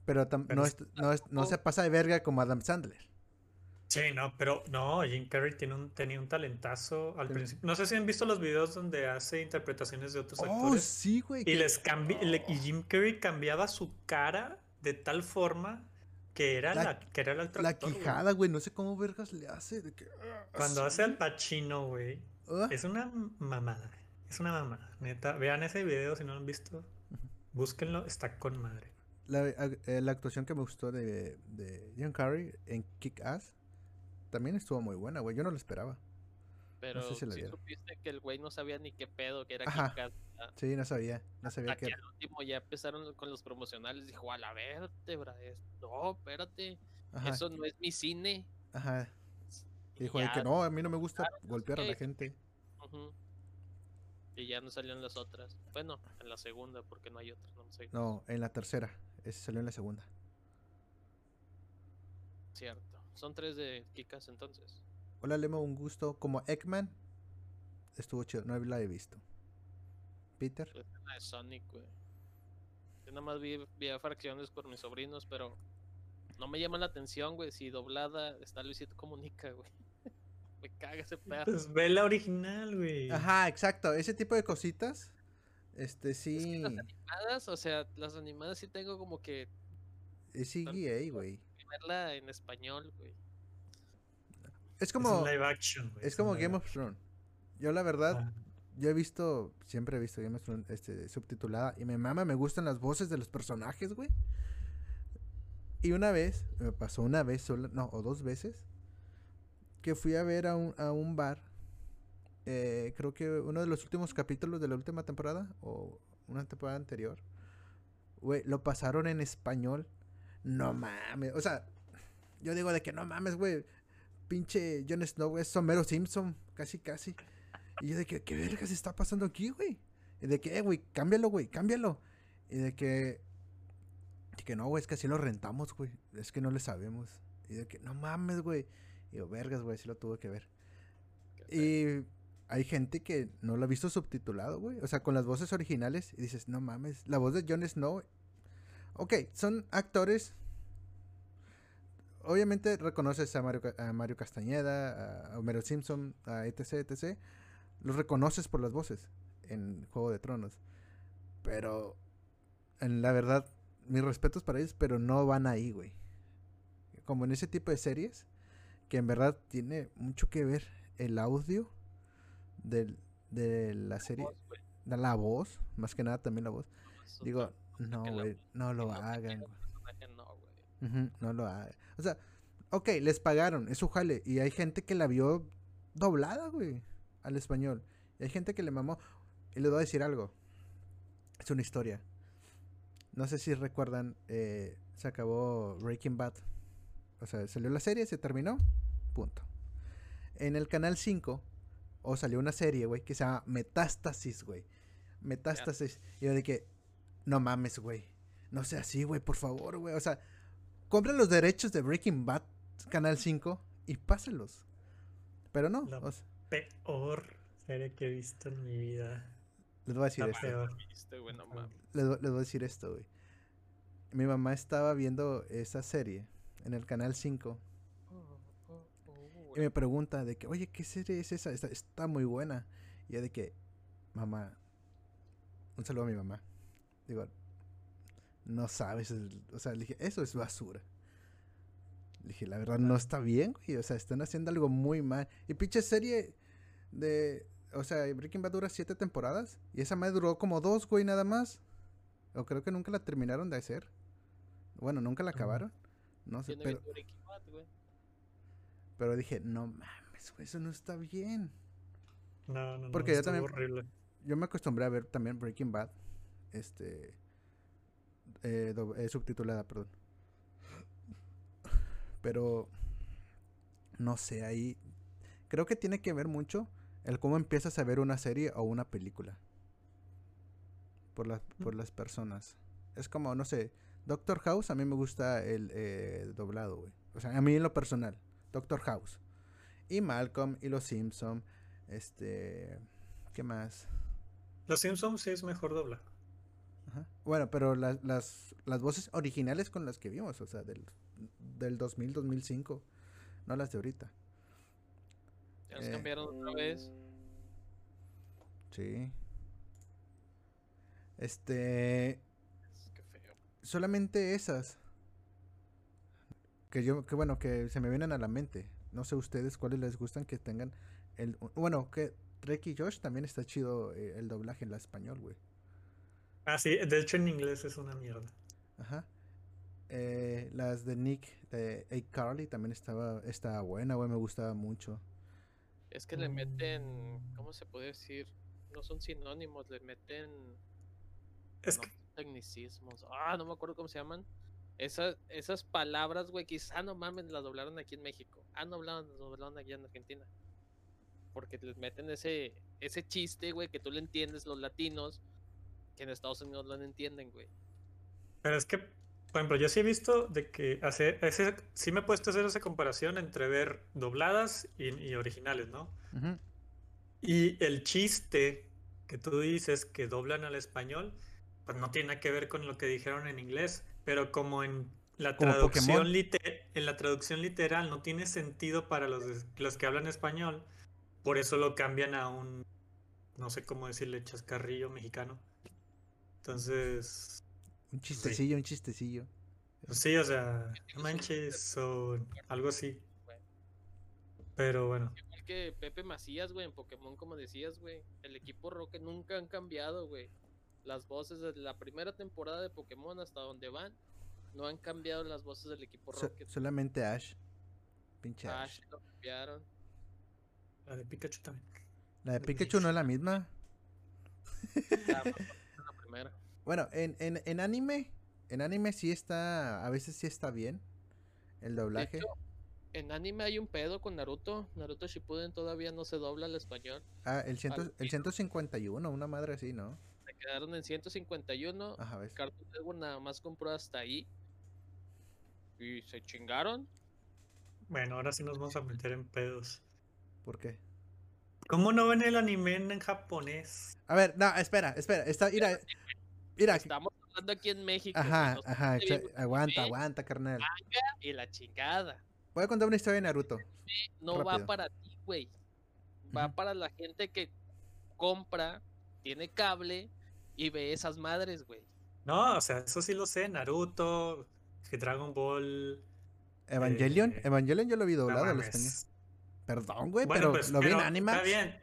Pero, no, es- no, es- no se pasa de verga como Adam Sandler. Sí, no, pero no, Jim Carrey tiene un, tenía un talentazo al principio. No sé si han visto los videos donde hace interpretaciones de otros Oh, actores. sí, güey. Y les cambi- le- y Jim Carrey cambiaba su cara de tal forma que era La- la, que era el otro La actor, quijada, güey. No sé cómo vergas le hace. de que, ah, Cuando así, hace al Pacino, güey, ah. es una mamada. Es una mamada, neta. Vean ese video si no lo han visto. Búsquenlo, está con madre. La, ag- eh, la actuación que me gustó de, de Jim Carrey en Kick Ass también estuvo muy buena, güey. Yo no lo esperaba. Pero sé si la sí supiste que el güey no sabía ni qué pedo, que era Ajá. Kit Kat. Sí, no sabía. No sabía que. al último ya empezaron con los promocionales. Dijo, a la vértebra. No, espérate. Ajá. Eso no es mi cine. Ajá. Dijo ya, que no, a mí no me gusta claro, no sé golpear a la gente. Y ya no salieron las otras. Bueno, en la segunda, porque no hay otras, no sé. No, en la tercera. Ese salió en la segunda. Cierto. Son tres de Kikas entonces. Hola, Lemo, un gusto. Como Eggman, estuvo chido. No la he visto. Peter. Es la de Sonic, güey. Yo nada más vi, vi a fracciones por mis sobrinos, pero no me llama la atención, güey. Si doblada está Luisito Comunica, güey. [LAUGHS] me caga ese perro. Pues ve la original, güey. Ajá, exacto. Ese tipo de cositas. Este Es que sí. las animadas, o sea, las animadas sí tengo como que Es CGA, güey. verla en español, güey. Es como. live action, güey. Es como Game of Thrones. Yo la verdad, yo he visto, siempre he visto Game of Thrones este, subtitulada y me mama, me gustan las voces de los personajes, güey. Y una vez, me pasó una vez sola, no, o dos veces, que fui a ver a un, a un bar, eh, creo que uno de los últimos capítulos de la última temporada, o una temporada anterior, güey, lo pasaron en español. No mames, o sea, yo digo de que no mames, güey, pinche Jon Snow es Homero Simpson, casi, casi. Y yo de que, ¿qué vergas está pasando aquí, güey? Y de que, eh, güey, cámbialo, güey, cámbialo. Y de que, de que no, güey, es que así lo rentamos, güey. Es que no le sabemos. Y de que, no mames, güey. Y yo, vergas, güey, sí lo tuve que ver. Y hay gente que no lo ha visto subtitulado, güey. O sea, con las voces originales. Y dices, no mames, la voz de Jon Snow. Ok, son actores. Obviamente reconoces a Mario, a Mario Castañeda, a Homero Simpson, a etc, etc. Los reconoces por las voces en Juego de Tronos. Pero, en la verdad, mis respetos para ellos, pero no van ahí, güey. Como en ese tipo de series, que en verdad tiene mucho que ver el audio del- de la serie, Voz, güey. de la voz, más que nada también la voz. Eso Digo, no, la güey, voz, no lo hagan, no lo hagan. O sea, ok, les pagaron, es su jale. Y hay gente que la vio doblada, güey, al español. Y hay gente que le mamó. Y les voy a decir algo. Es una historia. No sé si recuerdan, eh, se acabó Breaking Bad. O sea, salió la serie, se terminó. Punto. En el canal 5, o salió una serie, güey, que se llama Metástasis, güey. Metástasis. Y yo de que, no mames, güey. No sea así, güey, por favor, güey. O sea, compren los derechos de Breaking Bad, Canal 5, y pásenlos. Pero no, La o sea, Peor serie que he visto en mi vida. les voy a decir La esto. Viste, güey, no les voy a decir esto, güey. Mi mamá estaba viendo esa serie en el Canal 5 y me pregunta de que, oye, ¿qué serie es esa? Está, está muy buena. Y yo de que, mamá, un saludo a mi mamá. Digo, no sabes, el- o sea, le dije, eso es basura. Le dije, la verdad no está bien, güey. O sea, están haciendo algo muy mal. Y pinche serie de, o sea, Breaking Bad dura siete temporadas. Y esa madre duró como dos, güey, nada más. O creo que nunca la terminaron de hacer. Bueno, nunca la acabaron. No sé, pero, visto Breaking Bad, güey. Pero dije, no mames, güey, eso no está bien. No, no, no. Porque yo estuvo también- horrible. Yo me acostumbré a ver también Breaking Bad. Este. eh, eh, subtitulada, perdón. Pero. No sé, ahí. Creo que tiene que ver mucho el cómo empiezas a ver una serie o una película. Por, las por las personas. Es como, no sé. Doctor House, a mí me gusta el eh, doblado, güey. O sea, a mí en lo personal. Doctor House. Y Malcolm y Los Simpson. Este. ¿Qué más? Los Simpsons sí es mejor dobla. Ajá. Bueno, pero las, las, las voces originales con las que vimos, o sea, del, del 2000, 2005, no las de ahorita. Ya Eh. cambiaron otra vez. Sí. Este, Qué feo. solamente esas. Que yo, que bueno, que se me vienen a la mente. No sé ustedes cuáles les gustan que tengan el... Bueno, que Trek y Josh también está chido eh, el doblaje en la español, güey. Ah, sí, de hecho en inglés es una mierda. Ajá. Eh, las de Nick, de A. Carly también estaba, estaba buena, güey, me gustaba mucho. Es que le meten, ¿cómo se puede decir? No son sinónimos, le meten Es no, que, tecnicismos. Ah, no me acuerdo cómo se llaman. Esas, esas palabras, güey, quizá no mames, las doblaron aquí en México. Ah, no hablaron, las doblaron aquí en Argentina. Porque les meten ese, ese chiste, güey, que tú le entiendes los latinos, que en Estados Unidos no lo entienden, güey. pero es que, por ejemplo, yo sí he visto de que hace, ese, sí me he puesto a hacer esa comparación entre ver dobladas y, y originales, ¿no? Ujú. Y el chiste que tú dices que doblan al español, pues no tiene nada que ver con lo que dijeron en inglés, pero como en la Como traducción en la traducción literal no tiene sentido para los, los que hablan español, por eso lo cambian a un, no sé cómo decirle, chascarrillo mexicano. Entonces, Un chistecillo, un chistecillo. sí, o sea, no manches o algo así. Pero bueno, Igual que Pepe Macías, güey, en Pokémon, como decías, güey. El equipo Rocket nunca han cambiado, güey. Las voces desde la primera temporada de Pokémon hasta donde van, no han cambiado las voces del equipo So- Rocket. solamente Ash. Pinche Ash. Ash lo cambiaron. la de Pikachu también. La de de Pikachu no es la misma. [LAUGHS] La, [LAUGHS] la primera. Bueno, en, en, en anime, en anime sí está, a veces sí está bien el De doblaje. hecho, en anime hay un pedo con Naruto. Naruto Shippuden todavía no se dobla al español. Ah, el, ciento, al el 151, una madre así, ¿no? Quedaron en 151. Ajá, ves. Cartoon Network nada más compró hasta ahí. Y se chingaron. Bueno, ahora sí nos vamos a meter en pedos. ¿Por qué? ¿Cómo no ven el anime en japonés? A ver, no, espera, espera, está, mira, mira, Estamos hablando aquí en México. ajá, ajá, aguanta, aguanta, carnal. Y la chingada. Voy a contar una historia de Naruto. No va para ti, güey. Va para la gente que compra, tiene cable y ve esas madres, güey. No, o sea, eso sí lo sé. Naruto, Dragon Ball. Evangelion, Eh, Evangelion yo lo vi doblado al español. Perdón, güey, Bueno, pero pues, lo vi en Animax. Está bien.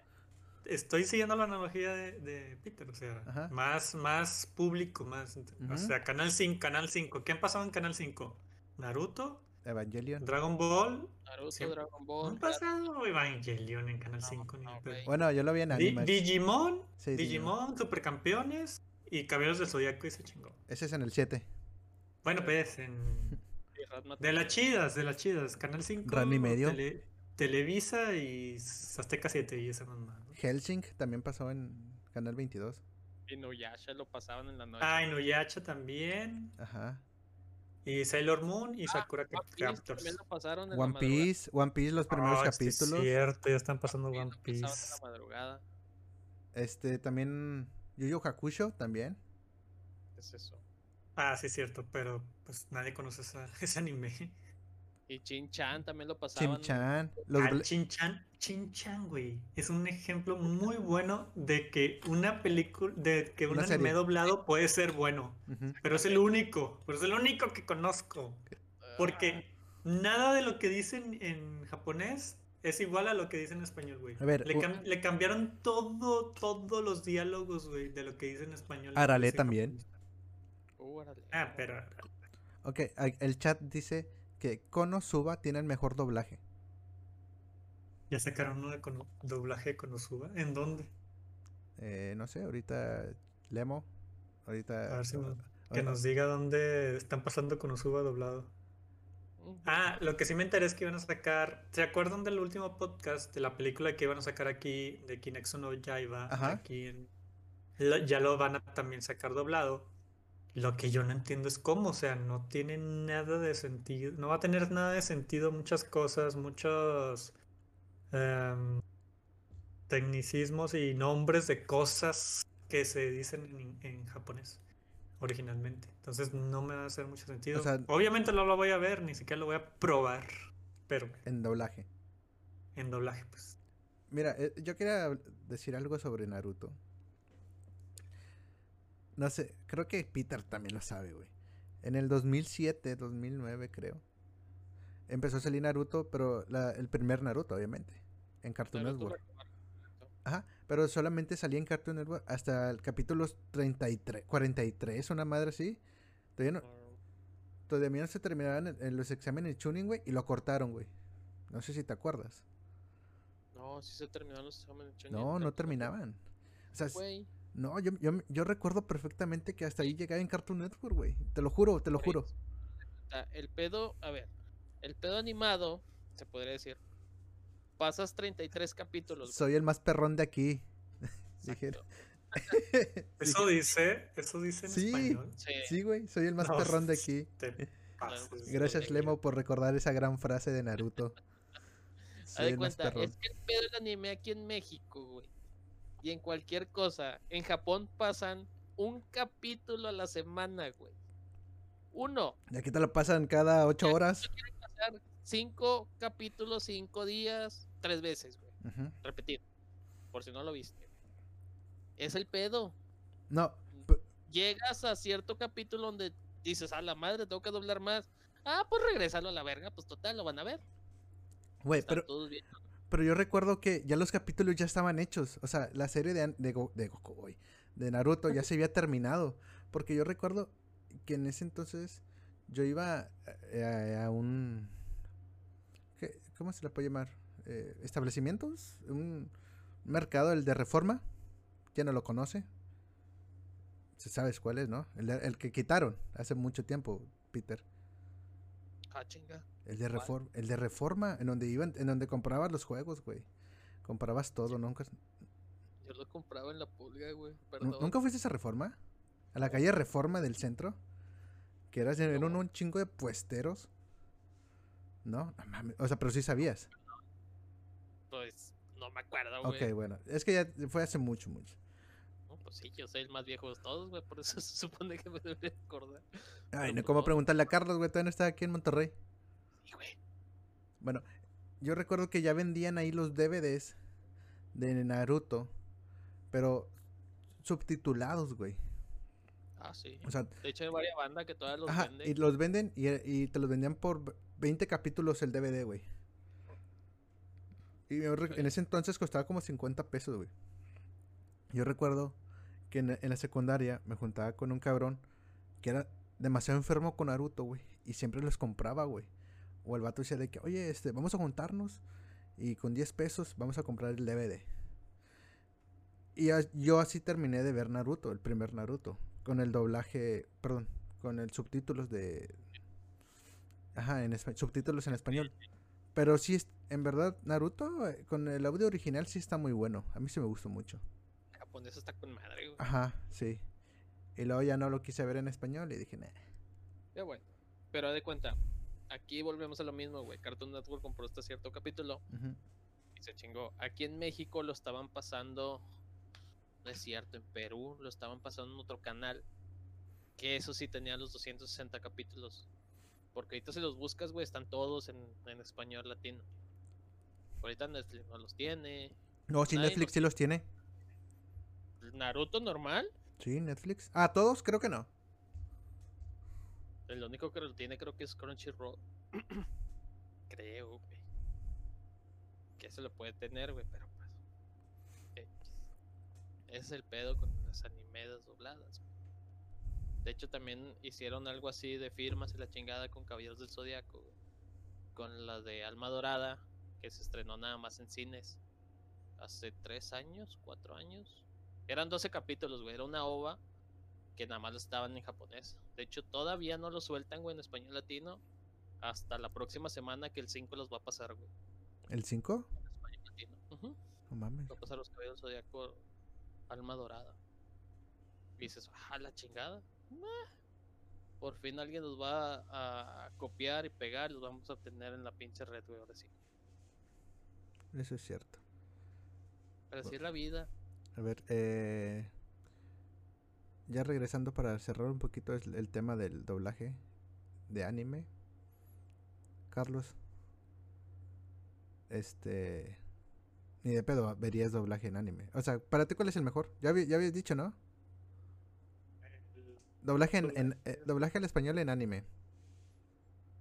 Estoy siguiendo la analogía de, de Peter, o sea, Ajá. más, más público, más. O sea, Canal 5, Canal 5. ¿Qué han pasado en Canal 5? Naruto, Evangelion. Dragon Ball. Naruto, Siempre- Dragon No Ball. han pasado Evangelion en Canal No, 5 ni no, güey. Bueno, yo lo vi en Di- Animax. Digimon, Sí, Digimon, Supercampeones y Caballeros del Zodiaco y se chingó. Ese es en el 7. Bueno, pues, en... [LAUGHS] de las chidas, de las chidas. Canal 5. Ranma y medio. Tele- Televisa y Azteca 7 y esa mamá. ¿no? Helsing también pasó en Canal 22. Y Nuyasha lo pasaban en la noche. Ah, Inuyasha también. Ajá. Y Sailor Moon y Sakura One Piece Captors. pasaron en One. Piece, One Piece, los primeros Ah, sí es capítulos. cierto, ya están pasando One One Piece en la madrugada. Este, también Yu Yu Hakusho también. ¿Qué es eso? Ah, sí es cierto, pero pues nadie conoce esa- [LAUGHS] ese anime. Y Chin Chan también lo pasaban. Chim-Chan. Los Ah, bla- Chin-Chan, Chin-Chan, güey. Es un ejemplo muy bueno de que una película, de que un anime doblado puede ser bueno. Pero es el único, pero es el único que conozco. Ah, Porque nada de lo que dicen en japonés Es igual a lo que dice en español, güey. A ver, le, cambiaron todo, todos los diálogos, güey, de lo que dice en español. Arale también. japonés. Órale. Ah, pero Ok, el chat dice que Konosuba tiene el mejor doblaje. ya sacaron uno de cono- doblaje de Konosuba. ¿En dónde? Eh, no sé, ahorita Lemo. Ahorita. A ver si Que nos diga dónde están pasando Konosuba doblado. Ah, lo que sí me enteré es que iban a sacar. ¿Se acuerdan del último podcast de la película que iban a sacar aquí de Kinexo no Yaiba? Ajá. Aquí en. lo- ya lo van a también sacar doblado. Lo que yo no entiendo es cómo, o sea, no tiene nada de sentido. No va a tener nada de sentido muchas cosas, muchos em, tecnicismos y nombres de cosas que se dicen en, japonés originalmente. Entonces no me va a hacer mucho sentido. sea- Obviamente no lo voy a ver, ni siquiera lo voy a probar, pero En doblaje. en doblaje, pues. Mira, eh, yo quería decir algo sobre Naruto. No sé, creo que Peter también lo sabe, güey. En el 2007, 2009 creo. Empezó a salir Naruto, pero la- el primer Naruto, obviamente. En Cartoon Naruto Network. Ajá, pero solamente salía en Cartoon Network hasta el capítulo 33, 43, una madre así. Todavía no, todavía no se terminaban en, en los exámenes Chunin, güey, y lo cortaron, güey. No sé si te acuerdas. No, sí se terminaron los exámenes. Chunin, No, no terminaban. O sea, Güey, no, yo, yo, yo recuerdo perfectamente que hasta ahí llegaba en Cartoon Network, güey. Te lo juro, te lo juro. El pedo, a ver, el pedo animado, se podría decir, pasas 33 capítulos. güey. Soy el más perrón de aquí. [LAUGHS] [LAUGHS] Eso dice, eso dice en Sí. español. Sí, sí, güey, soy el más No, perrón de aquí. Te [LAUGHS] pases de Gracias. Lemo, por recordar esa gran frase de Naruto. haz de cuenta, perrón. es que el pedo del anime aquí en México, güey. Y en cualquier cosa, en Japón pasan un capítulo a la semana, güey. Uno. Y aquí te lo pasan cada ocho horas. pasar cinco capítulos, cinco días, tres veces, güey. Ujú. Repetir. Por si no lo viste. Es el pedo. No, P- Llegas a cierto capítulo donde dices, a la madre, tengo que doblar más. Ah, pues regresalo a la verga, pues total, lo van a ver. güey, pero, todos. Pero yo recuerdo que ya los capítulos ya estaban hechos. O sea, la serie de, de, Go- de Goku, güey, de Naruto ya se había terminado. Porque yo recuerdo que en ese entonces yo iba eh, a, un... ¿qué- ¿Cómo se le puede llamar? Eh, ¿Establecimientos? Un mercado, el de Reforma. ¿Quién no lo conoce? Se sabes cuál es, ¿no? El, el que quitaron hace mucho tiempo, Peter. Ah, chinga. El de, reforma, el de reforma, en donde iban, en donde comprabas los juegos, güey. Comprabas todo, nunca. Yo lo compraba en la pulga, güey. ¿nu- Perdón. ¿Nunca fuiste a esa reforma? A la calle Reforma del centro. Que eras, eran No. un chingo de puesteros. ¿No? O sea, pero sí sabías. Pues no me acuerdo, güey. Ok, bueno. Es que ya fue hace mucho, mucho. No, pues sí, yo soy el más viejo de todos, güey. Por eso [LAUGHS] se supone que me debería acordar. Ay, no, pues ¿cómo no. preguntarle a Carlos, güey? Todavía no está aquí en Monterrey. Güey. Bueno, yo recuerdo que ya vendían ahí los DVDs de Naruto. Pero subtitulados, güey. Ah, sí. O sea, De hecho, hay varias bandas que todavía los Ajá, venden. y los venden y, y te los vendían por 20 capítulos el DVD, güey. Y yo en ese entonces costaba como 50 pesos, güey. Yo recuerdo que en, en la secundaria me juntaba con un cabrón que era demasiado enfermo con Naruto, güey. Y siempre los compraba, güey. O el vato decía de que, oye, este, vamos a juntarnos y con 10 pesos vamos a comprar el DVD. Y yo así terminé de ver Naruto, el primer Naruto. Con el doblaje, perdón, con el subtítulos de... Ajá, en subtítulos en español. Pero sí, en verdad, Naruto eh, con el audio original sí está muy bueno. A mí sí me gustó mucho. Japonés está con madre, güey. Ajá, sí. Y luego ya no lo quise ver en español y dije, nah. Ya, bueno. Pero de cuenta, aquí volvemos a lo mismo, güey. Cartoon Network compró este cierto capítulo y se chingó. Aquí en México lo estaban pasando, no es cierto, en Perú lo estaban pasando en otro canal. Que eso sí tenía los 260 capítulos. Porque ahorita si los buscas, güey, están todos en, en español latino. Ahorita Netflix no los tiene. No, sí, Netflix sí los tiene. Naruto normal, Sí, Netflix. Ah, todos creo que no. El único que lo tiene creo que es Crunchyroll. [CLEARS THROAT] creo, güey. que se lo puede tener, güey, pero pues. Ese es el pedo con las animedas dobladas. güey. De hecho, también hicieron algo así de firmas y la chingada con Caballeros del Zodiaco, güey. Con la de Alma Dorada, que se estrenó nada más en cines hace tres años, cuatro años. Eran 12 capítulos, güey. Era una ova que nada más lo estaban en japonés. De hecho, todavía no lo sueltan, güey, en español latino. Hasta la próxima semana que el 5 los va a pasar, güey. ¿El 5? En español latino. No mames. Va a pasar los caballeros del zodiaco alma dorada. Y dices, ah, la chingada. Por fin alguien nos va a, a copiar y pegar y los vamos a tener en la pinche red, güey, ahora sí. Eso es cierto. Pero así es la vida. A ver, eh, ya regresando para cerrar un poquito el, el tema del doblaje de anime. Carlos, este, ni de pedo verías doblaje en anime. O sea, para ti cuál es el mejor? Ya, habí- ya habías dicho, ¿no? Doblaje en, en- eh, doblaje al español en anime.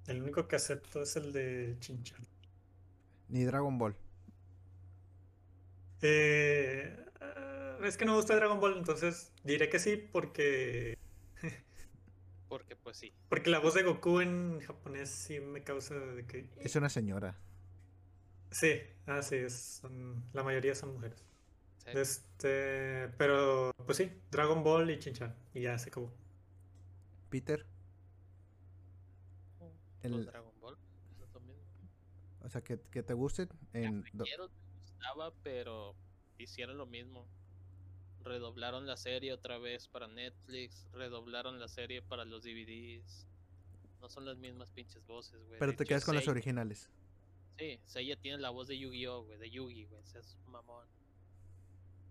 El único que acepto es el de Chinchan. Ni Dragon Ball. Eh, es que no me gusta Dragon Ball, entonces diré que sí porque Porque pues sí. porque la voz de Goku en japonés sí me causa de que Es una señora. sí, ah sí, es- son- la mayoría son mujeres. sí. Este, pero pues sí, Dragon Ball y Chinchan y ya se acabó. Peter, el- Dragon Ball. eso mismo. o sea, que, que te gusten en... do- Quiero me gustaba, pero hicieron lo mismo. Redoblaron la serie otra vez para Netflix, redoblaron la serie para los DVDs. No son las mismas pinches voces, güey. pero De te hecho, quedas con las originales. Sí, Seiya tiene la voz de Yu-Gi-Oh, güey, de Yugi, güey, es un mamón.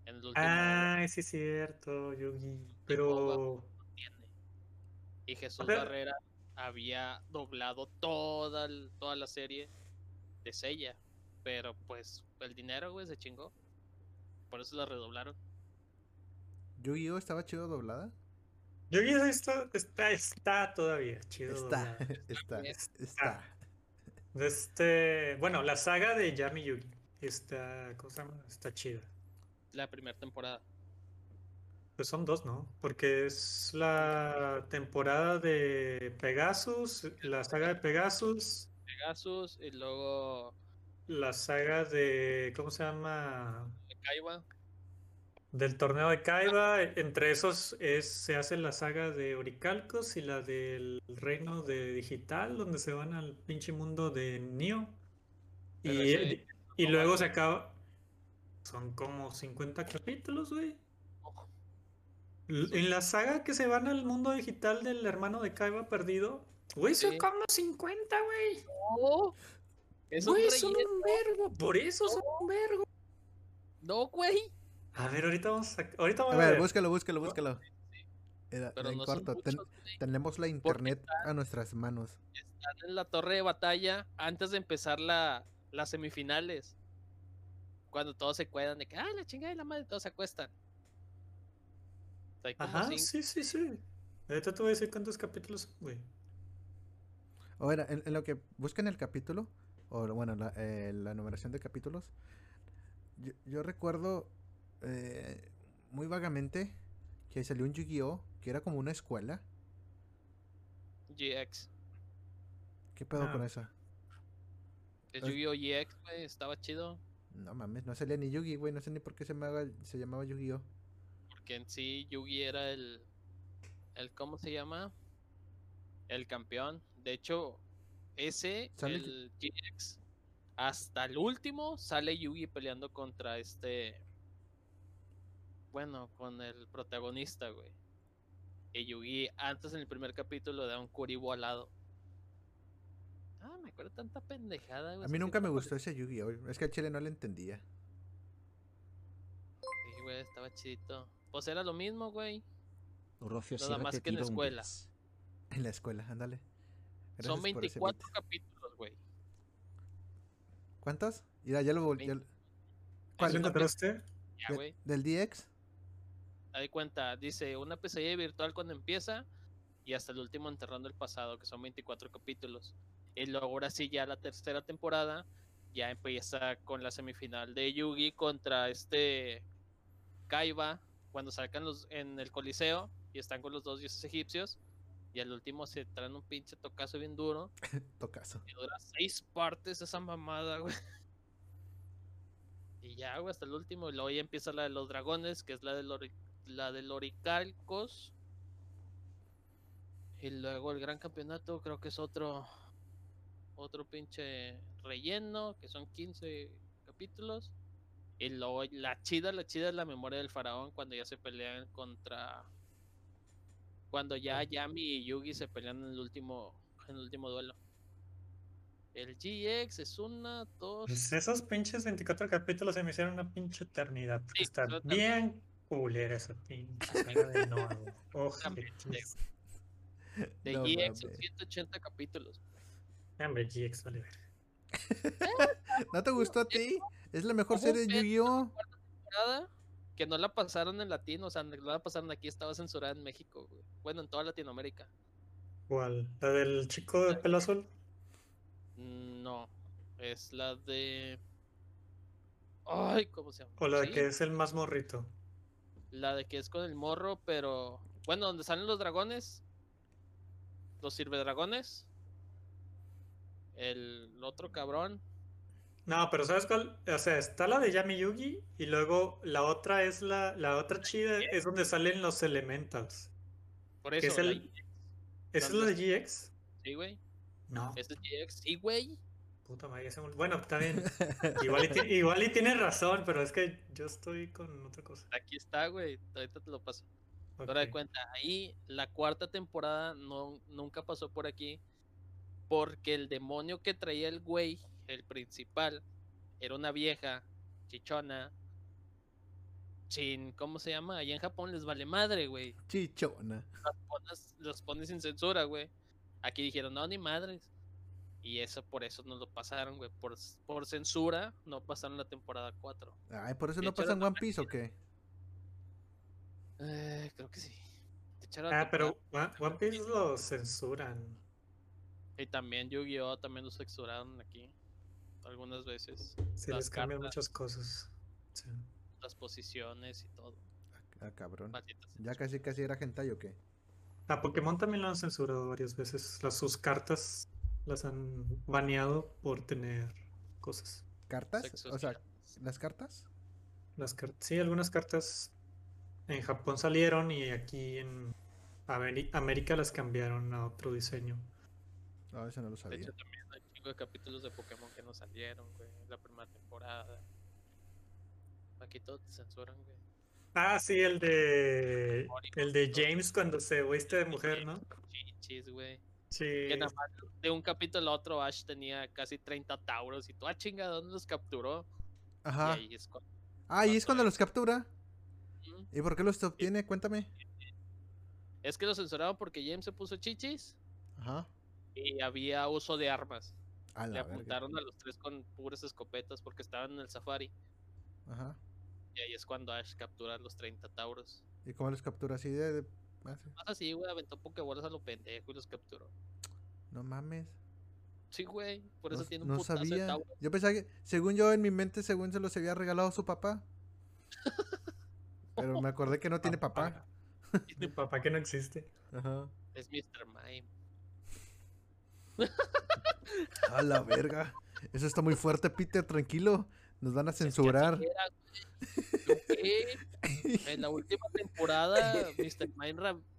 En el último Ay, sí es cierto, Yugi. Pero. Y Jesús ver. Barrera había doblado toda, el- toda la serie de Seiya, pero pues el dinero, güey, se chingó. Por eso la redoblaron. Yu-Gi-Oh estaba chido doblada. Yugi está, está, está todavía chido. Está, doblado. [LAUGHS] está, Está. está. Este, bueno, la saga de Yami Yugi. Está, ¿cómo se llama? Está chida. La primera temporada. Pues son dos, ¿no? Porque es la temporada de Pegasus, la saga de Pegasus, Pegasus y luego la saga de, ¿cómo se llama? de Kaiba. Del torneo de Kaiba. Entre esos es, se hace la saga de Oricalcos y la del reino de digital, donde se van al pinche mundo de Neo. Pero Y, ese- y luego se acaba. Son como 50 capítulos, güey. En la saga que se van al mundo digital del hermano de Kaiba perdido, güey, son Sí. como 50, güey. No, Güey, son un vergo. Por eso son un vergo. No, güey. A ver, ahorita vamos a. Ahorita A vamos a ver, ver. búscalo, búscalo, búscalo. Era- Pero en no son corto, ten- muchos, güey. tenemos la internet a nuestras manos. Están en la torre de batalla antes de empezar la, las semifinales. Cuando todos se cuedan de que, ah, la chingada de la madre, todos se acuestan. Ajá, cinco- sí, sí, sí. Ahorita te voy a decir cuántos capítulos, son, güey. Ahora, en, en lo que buscan el capítulo, o bueno, la, eh, la numeración de capítulos, yo, yo recuerdo eh, muy vagamente que salió un Yu-Gi-Oh! que era como una escuela. GX. ¿Qué pedo con Ah. eso? El Yu-Gi-Oh! GX, güey, estaba chido. No mames, no salía ni Yugi, güey, no sé ni por qué se llamaba, se llamaba Yu-Gi-Oh! Porque en sí Yugi era el, el ¿cómo se llama? El campeón. De hecho, ese, Sale el GX, hasta el último sale Yugi peleando contra este, bueno, con el protagonista, güey. Y Yugi antes en el primer capítulo da un Kuribo al lado. Ah, me acuerdo tanta pendejada, güey. A mí nunca me gustó ese Yu-Gi-Oh! Es que al chile no le entendía. Sí, güey, estaba chidito. Pues era lo mismo, güey. Rocío Nada más que en un escuela. En la escuela, ándale. Son Gracias por ese 24 beat. capítulos, güey. ¿Cuántos? Mira, ya lo volví. ¿Cuál encontraste? Ya, güey. ¿Del DX? Te cuenta, dice una pesadilla virtual cuando empieza y hasta el último enterrando el pasado, que son 24 capítulos. Y luego ahora sí ya la tercera temporada ya empieza con la semifinal de Yugi contra este Kaiba cuando sacan los en el Coliseo y están con los dos dioses egipcios y al último se traen un pinche tocazo bien duro [LAUGHS] Tocazo. y dura seis partes esa mamada, güey. Y ya, güey, hasta el último. Y luego ya empieza la de los dragones, que es la de Lori- la de Loricalcos. Y luego el gran campeonato, creo que es otro. Otro pinche relleno, que son 15 capítulos. Y luego la chida, la chida es la memoria del faraón cuando ya se pelean contra. Cuando ya Yami y Yugi se pelean en el último. En el último duelo. El GX es una, dos. Pues esos pinches 24 capítulos se me hicieron una pinche eternidad. Porque Sí, está yo también. bien culera esa pinche saga de. También, Ojetes. De No GX son mames. 180 capítulos. Hombre, GX, vale ver. ¿No te gustó a ti? Es la mejor serie de Yu-Gi-Oh! Que no la pasaron en latino, o sea, no la pasaron aquí, estaba censurada en México, güey. Bueno, en toda Latinoamérica. ¿Cuál? ¿La del chico de pelo azul? Mm, No, es la de. Ay, ¿cómo se llama? ¿O la de Sí, que es el más morrito? La de que es con el morro, pero. Bueno, donde salen los dragones. Los sirvedragones. El otro cabrón. No, pero ¿sabes cuál? O sea, está la de Yami Yugi y luego la otra es la, la otra chida, es donde salen los elementals. Por eso. es el- ¿Esa es la de GX? Sí, güey. No, Es el GX. Sí, güey. Puta madre, ya se me- Bueno, está bien. Igual y, [LAUGHS] igual y tienes razón, pero es que yo estoy con otra cosa. Aquí está, güey. Ahorita te lo paso. Ahora de cuenta, ahí la cuarta temporada no, nunca pasó por aquí. Porque el demonio que traía el güey, el principal, era una vieja, chichona. Sin, ¿cómo se llama? Allá en Japón les vale madre, güey. Chichona. Las pones, los pones sin censura, güey. Aquí dijeron, no, ni madres. Y eso por eso no lo pasaron, güey. Por, por censura no pasaron la temporada 4. Ay, ¿por eso no hecho, pasa en era One Piece o qué? Eh, creo que sí. Ah, pero One, One Piece lo censuran. Y también Yu-Gi-Oh! también lo censuraron aquí. Algunas veces. Se Las les cambian cartas. muchas cosas. Sí. Las posiciones y todo. Ah, cabrón. ¿Ya casi casi era hentai o qué? A Pokémon también lo han censurado varias veces. Las, sus cartas las han baneado por tener cosas. ¿Cartas? Sexos O sea. ¿las cartas? Las car- sí, algunas cartas en Japón salieron y aquí en Ameri- América las cambiaron a otro diseño. No, eso no lo De sabía. hecho, también hay un chingo de capítulos de Pokémon que no salieron, güey. La primera temporada. Aquí todo te censuran, güey. Ah, sí, el de el de James cuando se viste de mujer, ¿no? Chichis, güey. Sí. Que nada más de un capítulo a otro Ash tenía casi 30 tauros y tú, ah, chinga, ¿dónde los capturó? Ajá. Y ahí es cuando. Ah, y es cuando los captura. Mm. ¿Y por qué los obtiene? Cuéntame. Es que lo censuraron porque James se puso chichis Ajá. y había uso de armas. A Le verga. apuntaron a los tres con puras escopetas porque estaban en el safari. Ajá. Y ahí es cuando Ash captura a los 30 tauros. ¿Y cómo los captura así de...? de- ah, sí. Más así, güey, aventó pokebolas a lo pendejo y los capturó. No mames. Sí, güey, por No, eso tiene un no putazo de sabía. Yo pensaba que, según yo en mi mente, según se los había regalado su papá. [LAUGHS] Pero me acordé que no tiene papá. Mi papá que no existe. Ajá. Es Mr. Mime. A la verga. Eso está muy fuerte, Peter, tranquilo. Nos van a Es que así censurar. [LAUGHS] En la última temporada, Mr.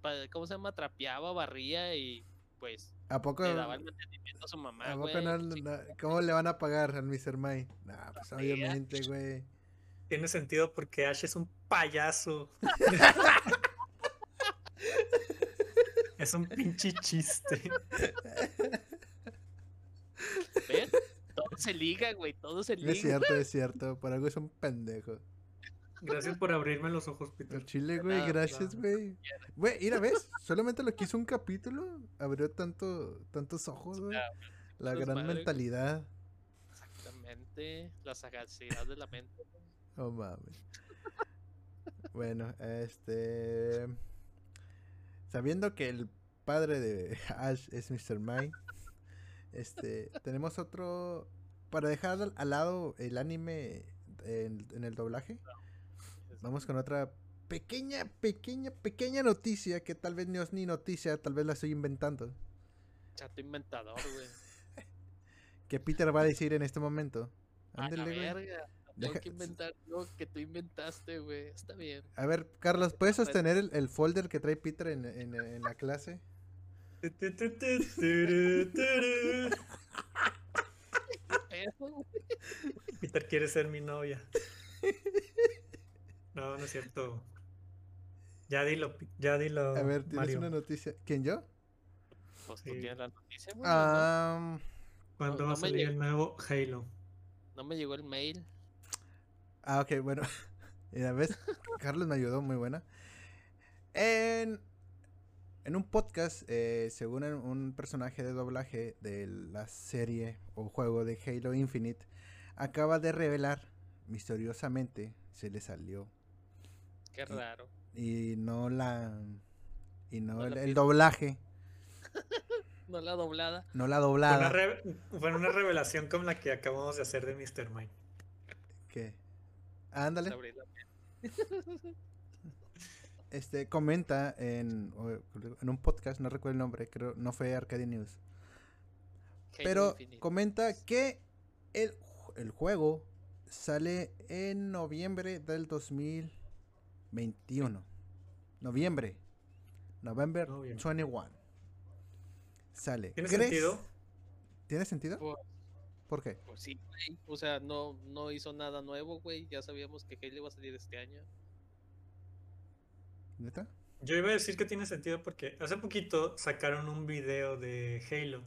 Pa- ¿cómo se llama? Trapeaba, barría y pues ¿A poco? le daba el mantenimiento a su mamá, ¿A poco güey. no- Sí, no- ¿Cómo le van a pagar al Mr. May? Nah, pues obviamente, güey. Tiene sentido porque Ash es un payaso. [LAUGHS] es un pinche chiste. [LAUGHS] se liga, güey, todo se Es liga. cierto, es cierto. Por algo es un pendejo. Gracias por abrirme los ojos, El Peter. chile, güey, nada, gracias, güey. Güey, mira, ¿ves? Solamente lo que hizo un capítulo abrió tanto, tantos ojos, güey. Ah, La gran madre, mentalidad. Exactamente, la sagacidad de la mente. güey. Oh, mames. Bueno, este. Sabiendo que el padre de Ash es Mr. Mime, este. Tenemos otro para dejar al, al lado el anime en, en el doblaje, vamos con otra pequeña, pequeña, pequeña noticia que tal vez no es ni noticia, tal vez la estoy inventando. Chato inventador, güey. Que Peter va a decir en este momento. Ándele, güey. Tengo que inventar lo que tú inventaste, güey. Está bien. A ver, Carlos, ¿puedes Pues- sostener el, el folder que trae Peter en, en- en la clase? Tu, tu, tu, tu, turu, turu. Eso, güey. [LAUGHS] Peter quiere ser mi novia. [LAUGHS] No, no es cierto. Ya dilo, ya dilo. A ver, tienes Mario. una noticia. ¿Quién yo? Pues tú tienes la noticia, güey. ¿Cuándo no va a salir el nuevo Halo? No me llegó el mail. ah, ok, bueno. [LAUGHS] Ya ves, Carlos me ayudó, muy buena. En, en un podcast, eh, según un personaje de doblaje de la serie o juego de Halo Infinite, acaba de revelar misteriosamente, se le salió Qué Y- raro. y no la y no, No el, doblaje, [LAUGHS] No la doblada. no la Fue una, doblada. fue una revelación como la que acabamos de hacer de Mr. Mime. ¿Qué? Ándale. [LAUGHS] Este comenta en, en un podcast, no recuerdo el nombre, creo no fue Arcadia News. Halo Pero Infinite. comenta que el, el juego sale en noviembre del 2021. Noviembre. November Noviembre. 21. Sale. ¿Tiene ¿Crees- sentido? ¿Tiene sentido? Pues, ¿Por qué? pues sí, güey. O sea, no, no hizo nada nuevo, güey. Ya sabíamos que Halo iba a salir este año. ¿Neta? Yo iba a decir que tiene sentido porque hace poquito sacaron un video de Halo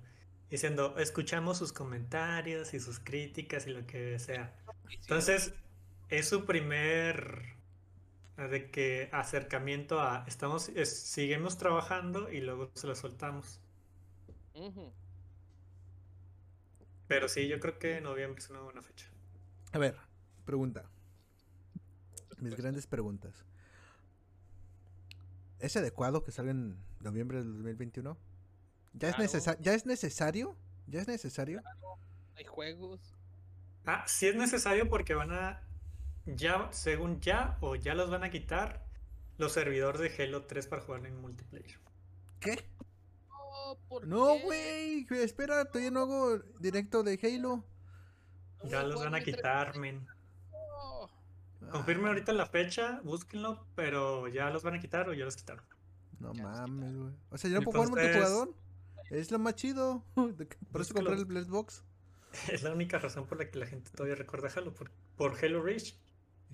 diciendo, escuchamos sus comentarios y sus críticas y lo que sea. Entonces, es su primer eh, de que acercamiento a estamos es- seguimos trabajando y luego se lo soltamos. Pero sí, yo creo que noviembre es una buena fecha. A ver, pregunta. Mis grandes preguntas. ¿Es adecuado que salga en noviembre del 2021? ¿Ya, es, Claro. necesa- ¿Ya es necesario? ¿Ya es necesario? Hay juegos. Ah, sí es necesario porque van a ya, según ya o ya los van a quitar los servidores de Halo 3 para jugar en multiplayer. ¿Qué? No, ¿por No, güey. Espera, todavía no hago directo de Halo. No Ya los van a quitar, men. Confirme Ah, ahorita la fecha, búsquenlo, pero ya los van a quitar o ya los quitaron. No Ya mames, güey. O sea, yo no puedo jugar multijugador. Es lo más chido. Por eso compré el. Xbox. Es la única razón por la que la gente todavía recuerda Halo, por, por Halo Reach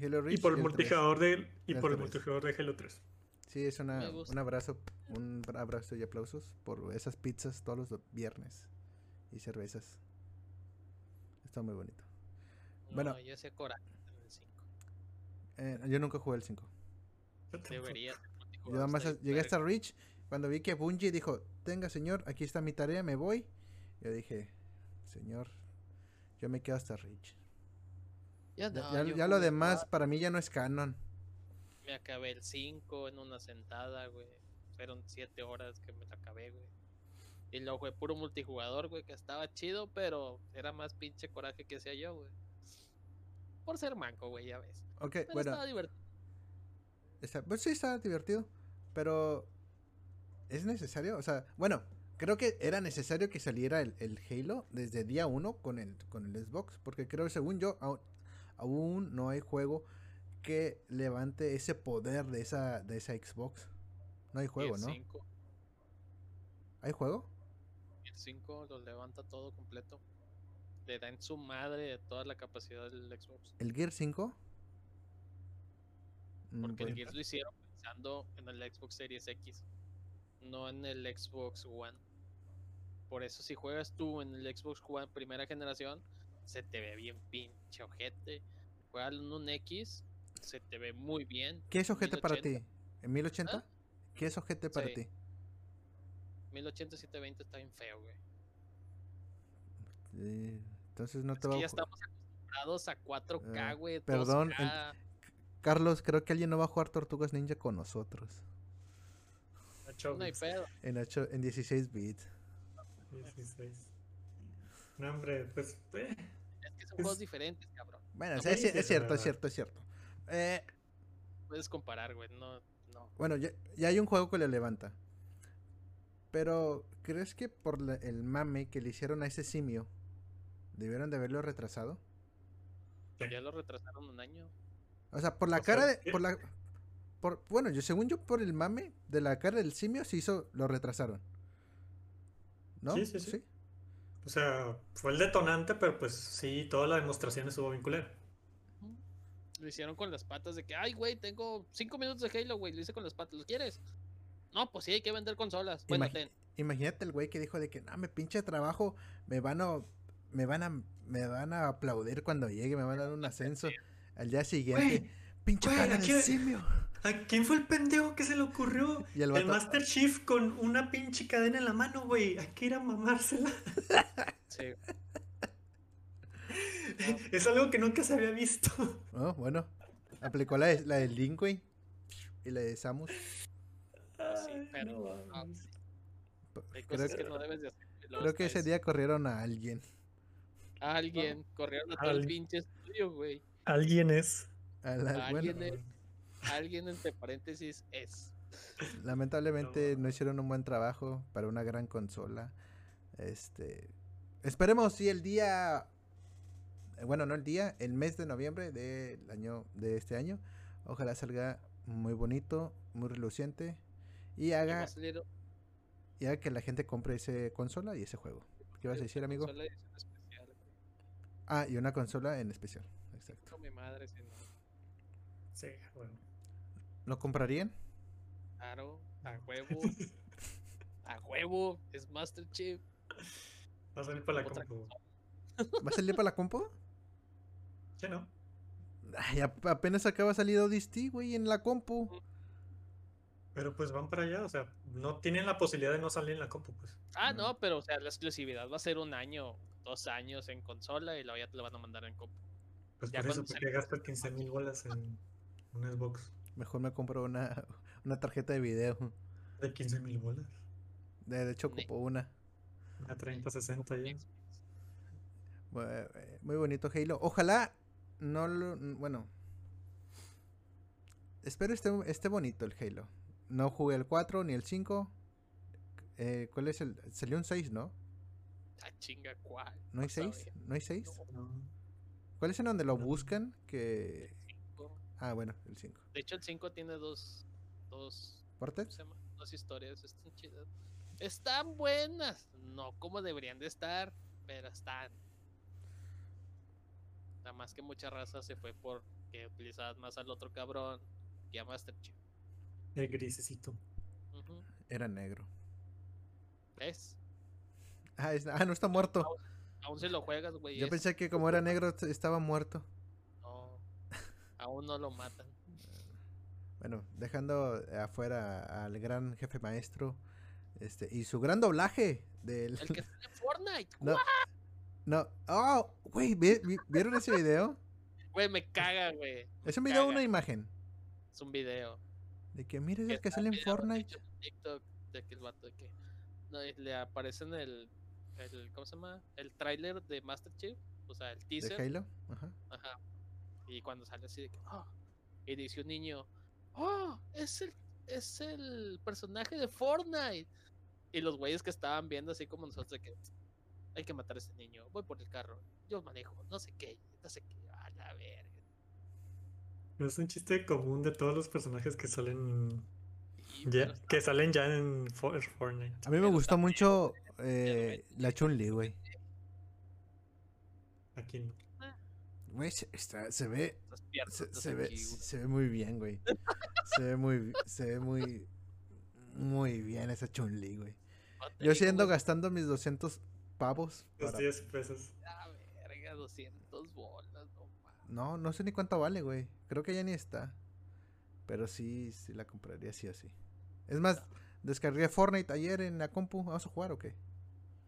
Halo y por el el 3. multijugador de, y El por el 3. multijugador de Halo 3. Sí, es una, un abrazo, un abrazo y aplausos por esas pizzas todos los viernes y cervezas. Está muy bonito. No, Bueno. yo sé coraje en el 5. Eh, yo nunca jugué el 5. Yo tampoco. Debería. Yo nada más llegué hasta Reach. Cuando vi que Bungie dijo, tenga señor, aquí está mi tarea, me voy. Yo dije, señor, yo me quedo hasta Reach. Ya, Ya, no, ya- yo ya lo demás para mí ya no es canon. Me acabé el 5 en una sentada, güey. Fueron 7 horas que me la acabé, güey. Y luego fue puro multijugador, güey, que estaba chido, pero era más pinche coraje que hacía yo, güey. Por ser manco, güey, ya ves. Ok, Pero bueno, estaba divertido. está- pues sí está divertido, pero ¿es necesario? O sea, bueno, creo que era necesario que saliera el, el Halo desde día 1 con el, con el Xbox, porque creo, según yo, aún, aún no hay juego que levante ese poder de esa, de esa Xbox. No hay juego, ¿no? 5, ¿Hay juego? el 5 lo levanta todo completo. Le da en su madre toda la capacidad del Xbox. ¿El Gear 5? Mm, Porque el Gears lo hicieron pensando en el Xbox Series X, no en el Xbox One. Por eso si juegas tú en el Xbox One primera generación, se te ve bien pinche ojete. Juegas en un X, se te ve muy bien. ¿Qué es ojete para 1080. ti? ¿En 1080? ¿Ah? ¿Qué es ojete para Sí. ti? 1080 720 está bien feo, güey. Eh, entonces no Es te va que a ya estamos acostumbrados a 4K, Ah, güey. perdón, 2K. Carlos, creo que alguien no va a jugar Tortugas Ninja con nosotros. No hay pedo. En, ocho- en 16 bits. 16. No, hombre, pues. eh, Es que son juegos diferentes, cabrón. Bueno, es, cierto, es cierto, es cierto. Eh, Puedes comparar, güey. No, no. bueno, ya, ya hay un juego que le levanta. Pero, ¿crees que por la- el mame que le hicieron a ese simio, debieron de haberlo retrasado? Ya lo retrasaron un año. O sea, por la O sea, cara de. Por la, por, bueno, yo según yo, por el mame de la cara del simio se hizo, lo retrasaron. ¿No? Sí, sí, sí. O sea, fue el detonante, pero pues sí, toda la demostración estuvo. Ujú. Lo hicieron con las patas de que, ay, güey, tengo cinco minutos de Halo, güey. Lo hice con las patas. ¿Lo quieres? No, pues sí, hay que vender consolas. Bueno, Imagi- ten. Imagínate el güey que dijo de que, no, me pinche trabajo, me van a, me van a, me van a aplaudir cuando llegue, me van a dar un [LAUGHS] ascenso al día siguiente. Güey, pinche güey, cara aquí- de simio. ¿A quién fue el pendejo que se le ocurrió? [LAUGHS] Y el Master Chief con una pinche cadena en la mano, güey. Hay que ir a mamársela. [LAUGHS] Sí. [LAUGHS] Es algo que nunca se había visto. Oh, bueno, aplicó la de, la de Link, güey, y la de Samus. Pero- no ah, sí. P- Hay Creo, cosas que- que no debes de hacer. y luego creo que ese día corrieron a alguien. A alguien corrieron a todo el pinche estudio, güey. Alguien es. A la- Alguien bueno, es- Alguien entre paréntesis es. lamentablemente No. no hicieron un buen trabajo para una gran consola. Este, esperemos si el día, eh, bueno, no el día, el mes de noviembre del año de este año, ojalá salga muy bonito, muy reluciente y haga, y haga que la gente compre ese consola y ese juego. ¿Qué vas a decir, amigo? Ah, y una consola en especial. Exacto. Mi madre, si no. Sí, bueno. ¿Lo comprarían? Claro, a huevo. [LAUGHS] a huevo. Es Master Chief. Va a salir para la compu. ¿Va a salir para la compu? Sí, ¿no? Ay, ap- apenas acaba de salir Odyssey, güey, en la compu. Pero pues van para allá, o sea, no tienen la posibilidad de no salir en la compu, pues. Ah, No. no, pero o sea, la exclusividad va a ser un año, dos años en consola y luego ya te lo van a mandar en compu. Pues Ya por eso, porque gastas 15 mil bolas en un Xbox Mejor me compro una, una tarjeta de video. de 15 mil bolas. De, de hecho, ocupo una. A 30, 60 ya. Muy bonito Halo. Ojalá no lo. Bueno. Espero esté, esté bonito el Halo. No jugué el 4 ni el 5. Eh, ¿Cuál es el? Salió un 6, ¿no? Ah, chinga, ¿cuál? ¿No hay Vas a 6? ver. ¿No hay 6? No. ¿Cuál es el donde lo buscan? Que. Cinco. Ah, bueno, el 5. De hecho, el 5 tiene dos, dos, ¿cómo ¿Portet? se llama? Dos historias, están chidas. Están buenas, no como deberían de estar, pero están. Nada más que mucha raza se fue porque utilizabas más al otro cabrón que a Master Chief. El grisecito. Era negro. ¿Ves? Ah, es- ah, no está muerto. Aún se lo juegas, güey. Yo es- pensé que como era negro estaba muerto. No, aún no lo matan. Bueno, dejando afuera al gran jefe maestro. Este, y su gran doblaje del. El que [LAUGHS] sale en Fortnite. No. No. Oh, güey, ¿vi- vi- ¿vieron ese video? Güey, me caga, güey. Es un video o una imagen. Es un video. De que mira es el que sale en de Fortnite. TikTok de que el vato de que no, y le aparece en el, el ¿cómo se llama? El tráiler de Master Chief, o sea, el De teaser. Halo. Ajá. Ajá. Y cuando sale así de que, "Ah", y dice un niño, "Oh, es el es el personaje de Fortnite." Y los güeyes que estaban viendo así como nosotros de que hay que matar a ese niño, voy por el carro, yo manejo, no sé qué, no sé qué, a la verga. Es un chiste común de todos los personajes que salen ya, que salen ya en For- Fortnite. A mí me Pero gustó también, mucho eh, la Chun-Li, güey. Aquí no. Güey, se, está- se ve. Se, se ve, aquí, se ve muy bien, güey. Se ve muy, se ve muy, muy bien esa Chun-Li, güey. No Yo siendo gastando mis 200 pavos. Los para- 10 pesos. Ah, verga, 200 bolas, no mames. No, no sé ni cuánto vale, güey. Creo que ya ni está. Pero sí, sí la compraría sí o sí. Es más, descargué Fortnite ayer en la compu. ¿Vamos a jugar o qué?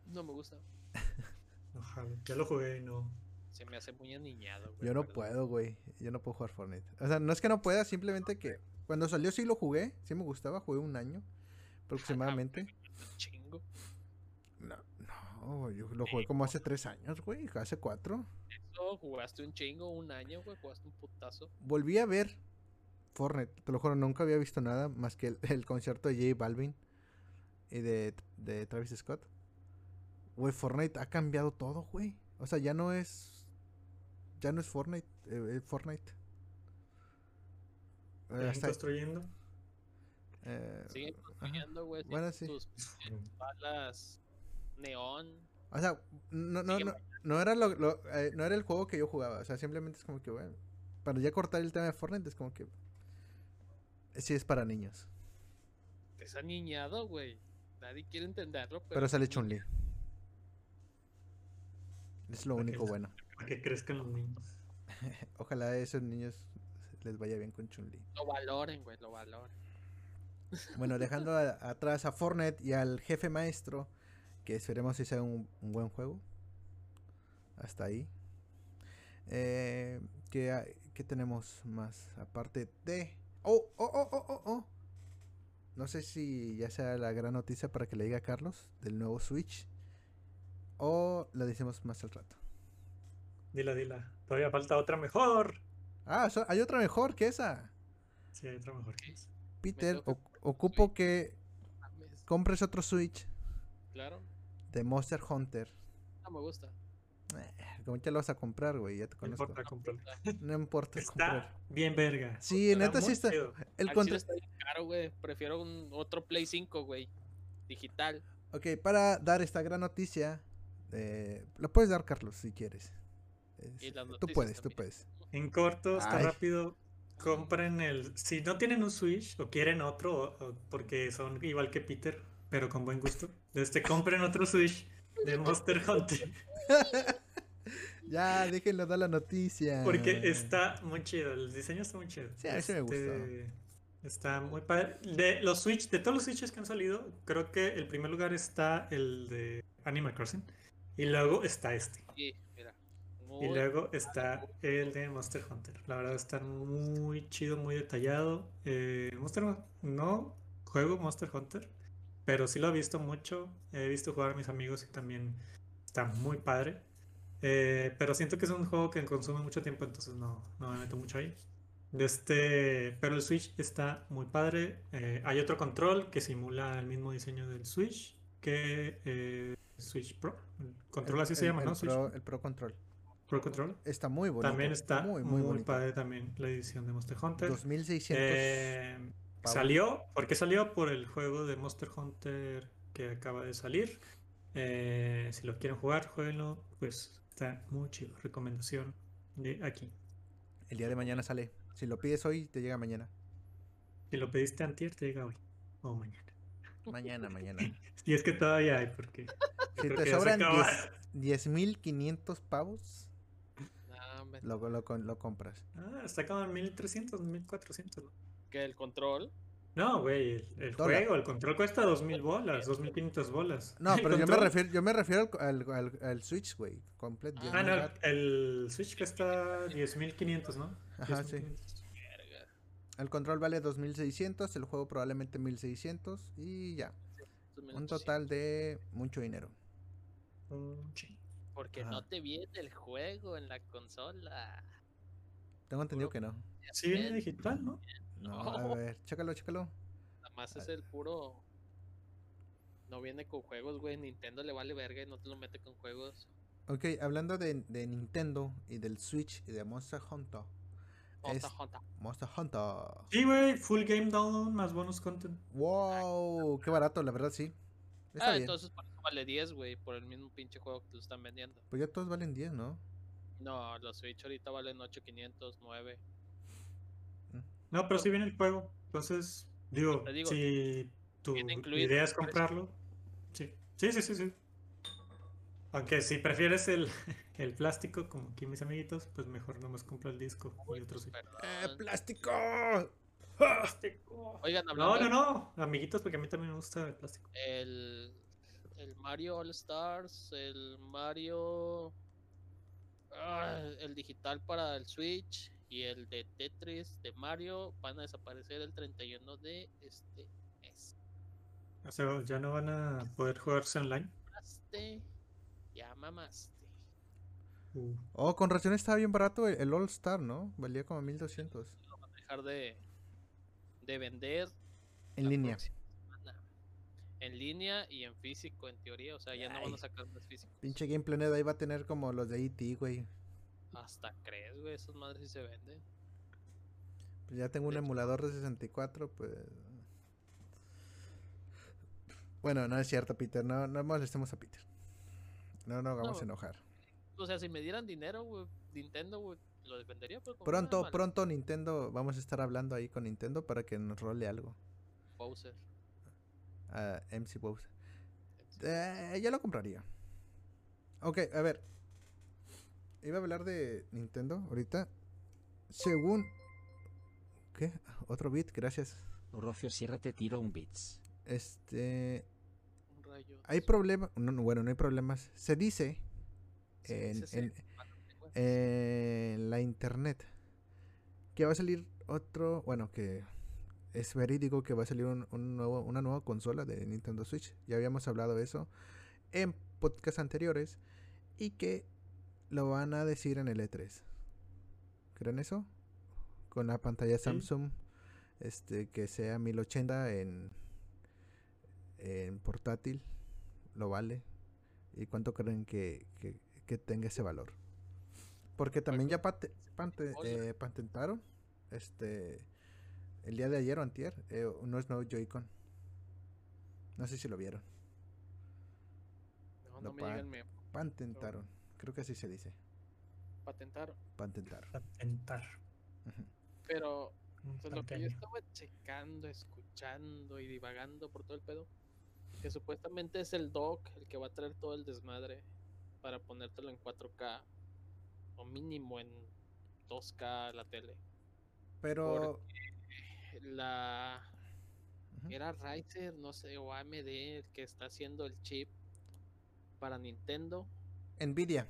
No me gusta. [LAUGHS] Ojalá. Ya lo jugué y no. Se me hace muy aniñado, güey. Yo no perdón. puedo, güey. Yo no puedo jugar Fortnite. O sea, no es que no pueda, simplemente que cuando salió sí lo jugué. Sí me gustaba, jugué un año aproximadamente. [LAUGHS] Un Chingo. No, no. No, yo lo jugué como hace tres años, güey, hace cuatro. Eso, jugaste un chingo, un año, güey, jugaste un putazo. Volví a ver Fortnite, te lo juro, nunca había visto nada más que el, [LAUGHS] el concierto de J Balvin y de, de Travis Scott. Güey, Fortnite ha cambiado todo, güey. O sea, ya no es. Ya no es Fortnite. eh, eh, Fortnite. Eh, hasta- construyendo. eh, Siguen construyendo, güey, Bueno, sí. sus balas neón. O sea, no, no, no, no era lo, lo- eh, no era el juego que yo jugaba. O sea, simplemente es como que, bueno. Para ya cortar el tema de Fortnite es como que. Sí, es para niños. Es aniñado, güey. Nadie quiere entenderlo, pero. Pero sale Chun-Li. Es lo único bueno. Para que crezcan los niños. [LAUGHS] Ojalá a esos niños les vaya bien con Chun-Li. Lo valoren, güey, lo valoren. [LAUGHS] Bueno, dejando a- atrás a Fortnite y al jefe maestro, que esperemos que sea un, un buen juego. Hasta ahí. Eh, ¿qué, qué tenemos más? Aparte de... ¡Oh, oh, oh, oh, oh, oh! No sé si ya sea la gran noticia para que le diga a Carlos del nuevo Switch. O la decimos más al rato. Dila, dila. Todavía falta otra mejor. Ah, so- hay otra mejor que esa. Sí, hay otra mejor que esa. Peter, ocupo que Mames, compres otro Switch Claro, de Monster Hunter. no me gusta. Eh, ¿Cómo te lo vas a comprar, güey? Ya te No conozco. importa comprarlo. [LAUGHS] No importa Está comprar. bien verga. Sí, neta sí está. chido. El control. está bien caro, güey. Prefiero un otro Play 5, güey. Digital. Ok, para dar esta gran noticia, eh, lo puedes dar, Carlos, si quieres. Es- tú puedes, tú también. puedes. En corto, está Ay. rápido. Compren el. Si no tienen un Switch o quieren otro, o- o porque son igual que Peter, pero con buen gusto, este, compren otro Switch de [LAUGHS] Monster Hunter. [LAUGHS] Ya, déjenlo dar la noticia. Porque está muy chido. El diseño está muy chido. Sí, a sí me gustó. Este, Está muy padre. De los Switch, de todos los Switches que han salido, creo que el primer lugar está el de Animal Crossing. Y luego está este. Sí, mira. Y luego está el de Monster Hunter. La verdad está muy chido, muy detallado. Eh, Monster no juego Monster Hunter, pero sí lo he visto mucho. He visto jugar a mis amigos y también está muy padre. Eh, pero siento que es un juego que consume mucho tiempo, entonces no, no me meto mucho ahí. De este, pero el Switch está muy padre. Eh, hay otro control que simula el mismo diseño del Switch que eh, Switch Pro. El control así se llama, el ¿no? Pro, el Pro Control. Pro Control. Está muy bonito. También está muy, muy, muy bonito. padre también la edición de Monster Hunter. 2600. Eh, salió, ¿por qué salió? Por el juego de Monster Hunter que acaba de salir. Eh, si lo quieren jugar, jueguenlo. Pues está muy chido. Recomendación de aquí. El día de mañana sale. Si lo pides hoy, te llega mañana. Si lo pediste antier, te llega hoy o mañana. [LAUGHS] Mañana, mañana. [LAUGHS] Y es que todavía hay, porque Si te se sobran acaba. 10 10.500 pavos, Nah, lo, lo, lo compras. Ah, está como en 1300, 1400. ¿no? Que el control. No, güey, el, juego, el control cuesta 2000 bolas, 2500 bolas. No, [LAUGHS] pero yo me refiero, yo me refiero al, al, al- al Switch, güey. Completo. Ah, no, el, el Switch cuesta 10.500, ¿no? Ajá, sí. 10.500. Verga. El control vale 2600, el juego probablemente 1600 y ya. Un total de mucho dinero. Porque Ajá. no te viene el juego en la consola. Tengo entendido que no. Sí, viene digital, ¿no? No, a ver, chécalo, chécalo. Nada más es el puro. No viene con juegos, güey. Nintendo le vale verga y no te lo mete con juegos. Ok, hablando de, de Nintendo y del Switch y de Monster Hunter. Es- jota. Monster Hunter. Sí, güey, full game download más bonus content. Wow, qué barato, la verdad sí. Está Ah, bien. entonces por eso vale 10, güey. Por el mismo pinche juego que te lo están vendiendo. Pues ya todos valen 10, ¿no? No, los Switch ahorita valen 8500, 9. No, pero sí viene el juego. Entonces, digo, si tu idea es comprarlo, sí. Sí, sí, sí, sí. Aunque si prefieres el, [LAUGHS] el plástico, como aquí mis amiguitos, pues mejor nomás compra el disco y otro sí. Perdón. ¡Eh, plástico! ¡Plástico! Oigan, No, hablando no, no, amiguitos, porque a mí también me gusta el plástico. El, el Mario All Stars, el Mario. ah, el digital para el Switch y el de Tetris de Mario van a desaparecer el 31 de este mes. O sea, ya no van a poder jugarse online. Ya mamaste. Uh, Oh, con razón estaba bien barato el, el All Star, ¿no? Valía como 1200. Lo van a dejar de, de vender En línea. En línea y en físico, en teoría. O sea, ya no van a sacar más físicos. Pinche Game Planet ahí va a tener como los de E.T., güey. Hasta crees, güey, esas madres sí se venden. Pues ya tengo un emulador de 64, pues... Bueno, no es cierto, Peter. No, no molestemos a Peter. No nos hagamos No. enojar. O sea, si me dieran dinero, güey, Nintendo, güey, lo vendería, pero como Pronto, nada, pronto Nintendo, vamos a estar hablando ahí con Nintendo para que nos role algo. Bowser. A MC Bowser. Eh, ya lo compraría. Ok, a ver. Iba a hablar de Nintendo ahorita. Según... ¿Qué? Otro bit, gracias. Rocio Sierra te tiro un bits. Este... Un rayo. Hay problemas... No, no, bueno, no hay problemas. Se dice Sí, en, sí, sí. en- la internet que va a salir otro... Bueno, que es verídico que va a salir un, un nuevo, una nueva consola de Nintendo Switch. Ya habíamos hablado de eso en podcasts anteriores. Y que lo van a decir en el E3. ¿Creen eso? Con la pantalla Sí. Samsung. Este, que sea 1080 en, en portátil. Lo vale. ¿Y cuánto creen que, que- que tenga ese valor? Porque también ya eh, patentaron este el día de ayer o antier eh, unos nuevos Joy-Con. No sé si lo vieron. No, lo no me pa- el memo. Patentaron. Creo que así se dice. Patentar. patentar. Ujú. Pero pues, lo que yo estaba checando, escuchando y divagando por todo el pedo, que supuestamente es el dock el que va a traer todo el desmadre para ponértelo en 4K o mínimo en 2K la tele. Pero La era Riser, no sé, o AMD el que está haciendo el chip para Nintendo. Nvidia.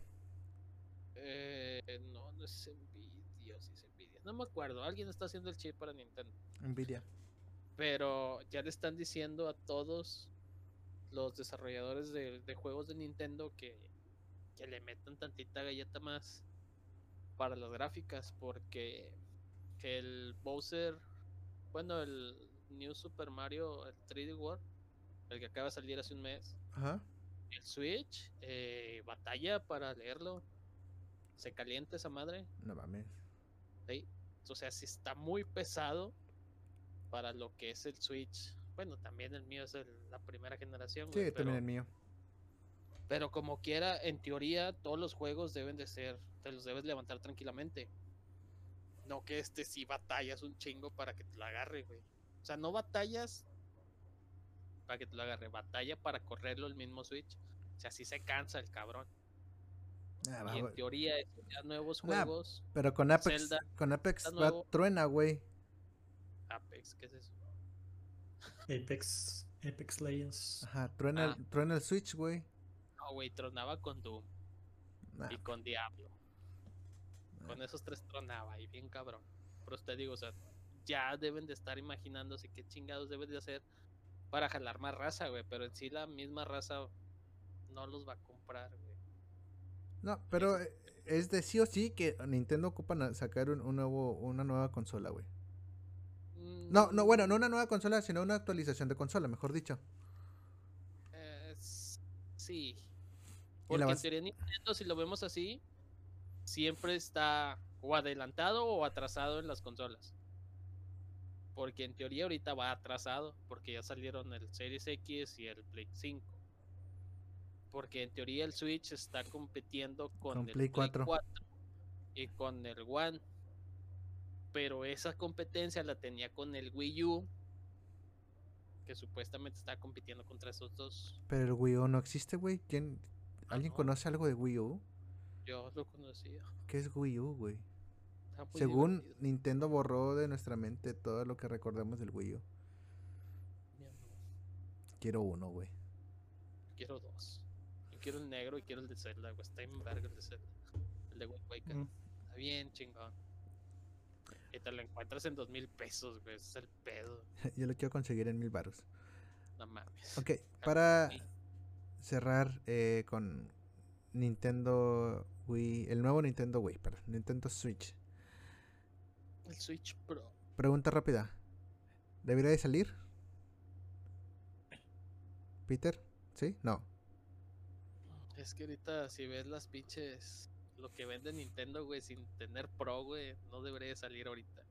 Eh, no, no es Nvidia, sí es Nvidia. No me acuerdo, alguien está haciendo el chip para Nintendo. Nvidia. Pero ya le están diciendo a todos los desarrolladores de, de juegos de Nintendo que, que le metan tantita galleta más para las gráficas. Porque que el Bowser, bueno, el New Super Mario, el 3D World, el que acaba de salir hace un mes, Ajá. El Switch, eh, batalla para leerlo. Se calienta esa madre. No mames. ¿sí? O sea, sí está muy pesado para lo que es el Switch. Bueno, también el mío es el- la primera generación. Sí, también pero, el mío. pero como quiera, en teoría, todos los juegos deben de ser, te los debes levantar tranquilamente. No que este sí batallas un chingo para que te lo agarre, güey. O sea, no batallas para que te lo agarre, batalla para correrlo el mismo Switch. O sea, sí se cansa el cabrón. Ah, Y va, en teoría, ya nuevos Nah, juegos, Pero con Apex, Zelda, con Apex va nuevo. truena, güey. Apex, ¿qué es eso? Apex, Apex Legends. Ajá, truena, Ah. el, truena el Switch, güey. No, güey, tronaba con Doom Nah, y con Diablo. nah. Con esos tres tronaba y bien cabrón. Pero usted digo, o sea, ya deben de estar imaginándose qué chingados deben de hacer para jalar más raza, güey. Pero en sí la misma raza no los va a comprar, güey. No, pero eh, es de sí o sí que Nintendo ocupan a sacar un, un nuevo, una nueva consola, güey. No, no, bueno, no una nueva consola, sino una actualización de consola, mejor dicho. Eh, sí. Porque en teoría Nintendo, si lo vemos así, siempre está o adelantado o atrasado en las consolas. Porque en teoría ahorita va atrasado, porque ya salieron el Series X y el Play 5. Porque en teoría el Switch está compitiendo con, Con el Play 4. y con el One. Pero esa competencia la tenía con el Wii U, que supuestamente está compitiendo contra esos dos. Pero el Wii U no existe, güey. ¿Quién, Ah, ¿Alguien no. conoce algo de Wii U? Yo lo conocía. ¿Qué es Wii U, güey? Según divertido. Nintendo borró de nuestra mente todo lo que recordamos del Wii U. Quiero uno, güey. Quiero dos. Yo quiero el negro y quiero el de Zelda, güey. Está en verga el de Zelda. El de Wind Waker. Mm. Está bien chingón. Y te lo encuentras en dos mil pesos, güey. ese Es el pedo. [LAUGHS] Yo lo quiero conseguir en mil baros. No mames. Ok, para cerrar eh, con Nintendo Wii, el nuevo Nintendo Wii, perdón, Nintendo Switch. El Switch Pro. Pregunta rápida. ¿Debería de salir? Peter, ¿sí? No. Es que ahorita si ves las pinches lo que vende Nintendo, güey, sin tener Pro, güey, no debería de salir ahorita.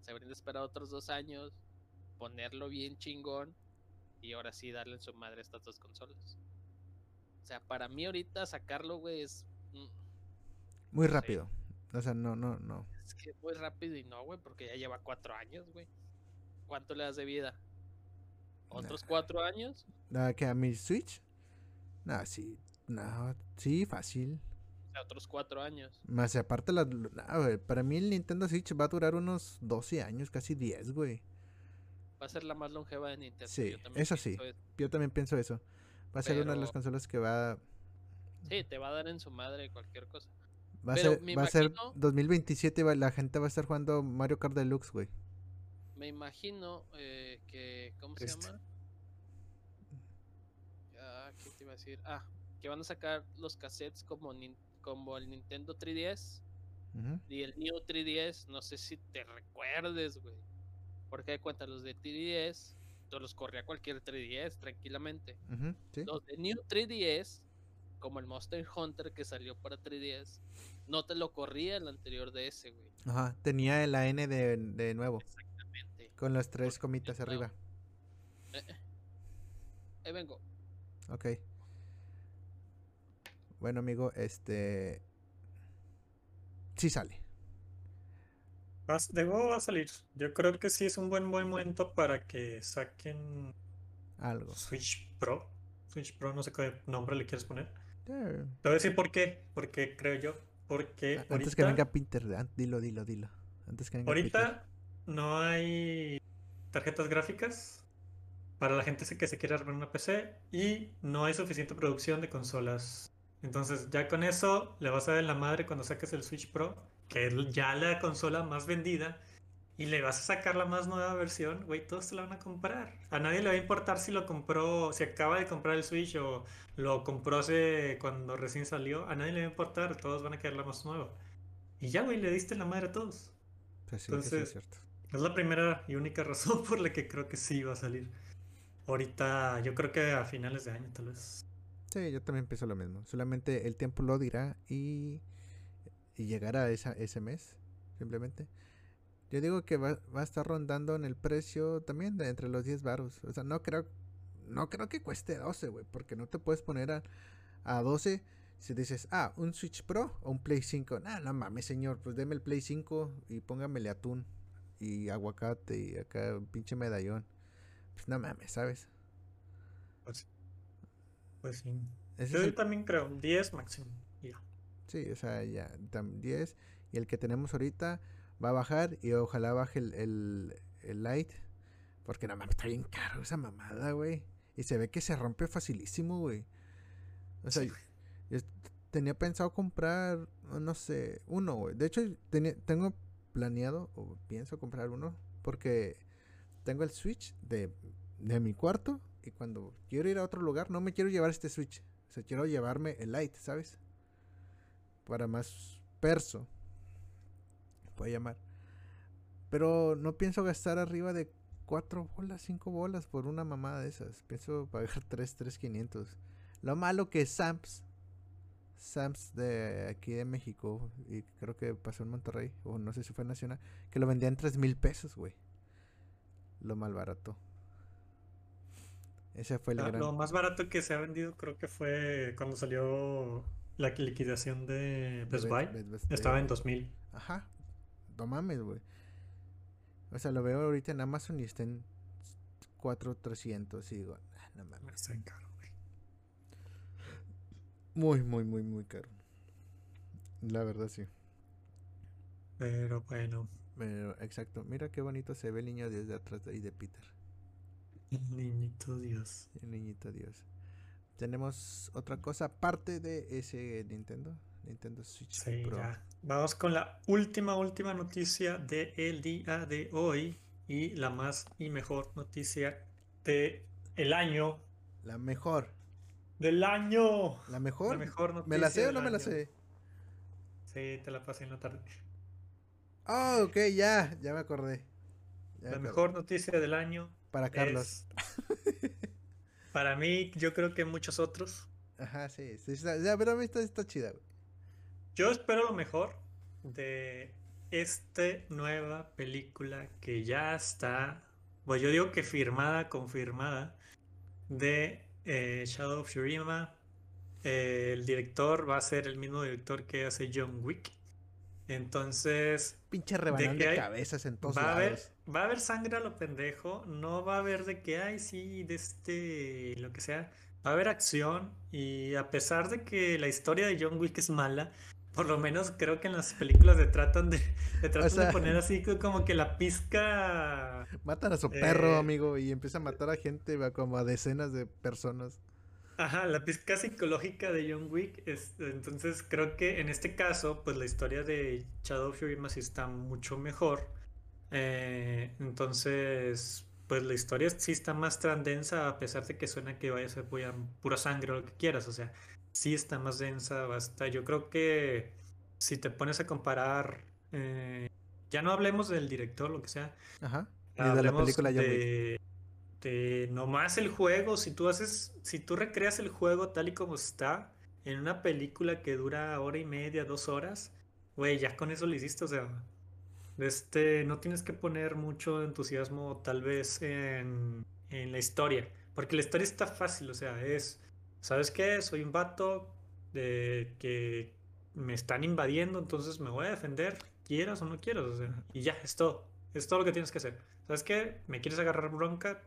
Se habrían de esperar otros dos años, ponerlo bien chingón y ahora sí darle en su madre a estas dos consolas. O sea, para mí ahorita sacarlo, güey, es, mm, Muy Sí. O sea, no, no, no. es que muy rápido y no, güey, porque ya lleva cuatro años, güey. ¿Cuánto le das de vida? ¿Otros cuatro años? ¿A que a mi Switch? No, sí. No, sí, fácil. O sea, otros cuatro años. Más aparte, la, para mí el Nintendo Switch va a durar unos 12 años, casi 10, güey. Va a ser la más longeva de Nintendo. Sí, yo también eso sí. eso. Yo también pienso eso. Va a ser una de las consolas que va, Sí, te va a dar en su madre cualquier cosa. Va a Pero ser, va a ser imagino- 2027, va- la gente va a estar jugando Mario Kart Deluxe, güey. Me imagino eh, que. ¿Cómo se Triste. llama? Ah, ¿qué te iba a decir? Ah, que van a sacar los cassettes como, el Nintendo 3DS Ujú, y el New 3DS. No sé si te recuerdes, güey. Porque de cuenta, los de 3DS, tú los corría cualquier 3DS tranquilamente. sí. Los de New 3DS, como el Monster Hunter que salió para 3DS, no te lo corría el anterior de ese, güey. Ajá, tenía la N de, de nuevo, Exactamente. con las tres Porque comitas arriba. Eh, eh. Ahí vengo. Ok. Bueno, amigo, este. Sí sale. Vas- Debo va a salir. Yo creo que sí es un buen buen momento para que saquen Algo. Switch Pro. Switch Pro, no sé qué nombre le quieres poner. Te voy a decir por qué. Porque creo yo. Porque Antes que venga Pinter, an- dilo, dilo, dilo. Antes que venga Peter. Ahorita no hay tarjetas gráficas para la gente que se quiere armar una PC y no hay suficiente producción de consolas. Entonces ya con eso le vas a dar la madre cuando saques el Switch Pro, que es ya la consola más vendida, y le vas a sacar la más nueva versión, güey, todos se la van a comprar. A nadie le va a importar si lo compró, si acaba de comprar el Switch o lo compró hace cuando recién salió, a nadie le va a importar, todos van a querer la más nueva. Y ya, güey, le diste la madre a todos. Pues sí, sí es entonces- cierto. Es la primera y única [LAUGHS] razón por la que creo que sí va a salir. Ahorita, yo creo que a finales de año, tal vez. Sí, yo también pienso lo mismo. Solamente el tiempo lo dirá y, y llegará esa, ese mes, simplemente. Yo digo que va, va a estar rondando en el precio también de entre los 10 varos. O sea, no creo, no creo que cueste 12, güey, porque no te puedes poner a, a 12 si dices, ah, un Switch Pro o un Play 5. Nah, no mames, señor, pues deme el Play 5 y póngamele atún y aguacate y acá un pinche medallón. Pues no mames, ¿sabes? Pues sí. Ese Yo el- también creo, 10 máximo. Ya. Sí, o sea, ya tam- 10 y el que tenemos ahorita va a bajar y ojalá baje el, el, el light porque no mames, está bien caro esa mamada, güey. Y se ve que se rompe facilísimo, güey. O sea, Sí, yo tenía pensado comprar, no sé, uno, güey. De hecho, tenía- tengo planeado o pienso comprar uno porque tengo el Switch de, de mi cuarto y cuando quiero ir a otro lugar no me quiero llevar este Switch. O sea, quiero llevarme el light, ¿sabes? Para más perso. Puede llamar. Pero no pienso gastar arriba de 4 bolas, 5 bolas por una mamada de esas. Pienso pagar 3, 3, 500. Lo malo que Sams, Sams de aquí de México, y creo que pasó en Monterrey, o no sé si fue nacional, que lo vendían 3 mil pesos, güey. Lo mal barato. Ese fue el Ah, gran. Lo más barato que se ha vendido creo que fue cuando salió la liquidación de Best Buy. Best- Best- Estaba en 2000. Ajá. No mames, güey. O sea, lo veo ahorita en Amazon y está en 4,300 y digo, "Ah, no mames. Está bien caro, güey. Muy, muy, muy, muy caro. La verdad, sí. Pero bueno, Pero, exacto. Mira qué bonito se ve el niño desde atrás de ahí de Peter. niñito Dios. El niñito Dios. Tenemos otra cosa aparte de ese Nintendo. Nintendo Switch Sí, Pro. ya. Vamos con la última, última noticia del día de hoy. Y la más y mejor noticia de el año. La mejor. Del año. La mejor. La mejor noticia. ¿Me la sé o no me la sé? Sí, te la pasé en la tarde. Ah, ok, ya, ya me acordé. Ya me La acordé. mejor noticia del año. Para Carlos. es- [LAUGHS] para mí, yo creo que muchos otros. Ajá, sí, sí, está- ya, pero a mí está, está chida, güey. Yo espero lo mejor de esta nueva película que ya está, pues yo digo que firmada, confirmada, de eh, Shadow of Shurima. Eh, el director va a ser el mismo director que hace John Wick. Entonces, Pinche rebanón de hay- cabezas en todos va a haber, va a haber sangre a lo pendejo, no va a haber de que, ay, sí, de este, lo que sea. Va a haber acción y a pesar de que la historia de John Wick es mala, por lo menos creo que en las películas le tratan de, le tratan sea- de poner [LAUGHS] así co- como que la pizca... Matan a su perro, eh, amigo, y empieza a matar a gente, va, como a decenas de personas. Ajá, la pizca psicológica de John Wick. Es, entonces creo que en este caso, pues la historia de Shadow Shurima sí está mucho mejor. Eh, entonces, pues la historia sí está más tan densa, a pesar de que suena que vaya a ser pura, pura sangre o lo que quieras. O sea, sí está más densa, basta. Yo creo que si te pones a comparar, eh, ya no hablemos del director, lo que sea, Ajá. Y de la película de, de nomás el juego, si tú haces, si tú recreas el juego tal y como está en una película que dura hora y media, dos horas, güey, ya con eso lo hiciste, o sea, este, no tienes que poner mucho entusiasmo tal vez en, en la historia, porque la historia está fácil, o sea, es, ¿sabes qué? Soy un vato de que me están invadiendo, entonces me voy a defender, quieras o no quieras, o sea, y ya, es todo, es todo lo que tienes que hacer. ¿Sabes qué? ¿Me quieres agarrar bronca?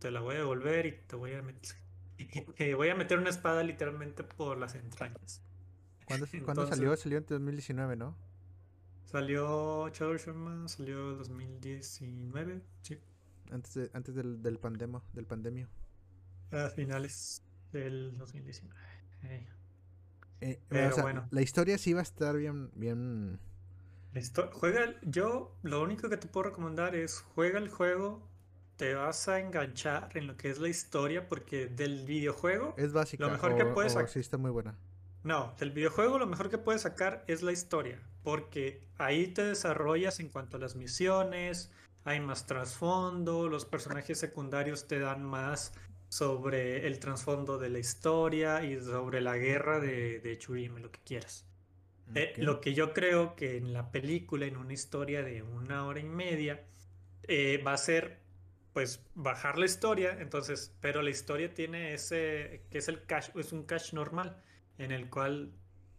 Te la voy a devolver y te voy a meter, [LAUGHS] te voy a meter una espada literalmente por las entrañas. ¿Cuándo, cuándo Entonces- salió? Salió en 2019, ¿no? Salió Shadow Sherman, salió 2019, sí, Antes, de- antes del, del pandemo, del pandemio. a finales del 2019. Eh, Eh, Pero o sea, bueno. La historia sí va a estar bien, bien. Juega, el- yo lo único que te puedo recomendar es juega el juego, te vas a enganchar en lo que es la historia, porque del videojuego, Es básica. Lo mejor que puedes o sac- sí está muy buena. no, del videojuego lo mejor que puedes sacar es la historia, porque ahí te desarrollas en cuanto a las misiones, hay más trasfondo, los personajes secundarios te dan más sobre el trasfondo de la historia y sobre la guerra de, de Churime, lo que quieras. Eh, lo que yo creo que en la película, en una historia de una hora y media, eh, va a ser, pues, bajar la historia, entonces, pero la historia tiene ese, que es el cache, es un cache normal, en el cual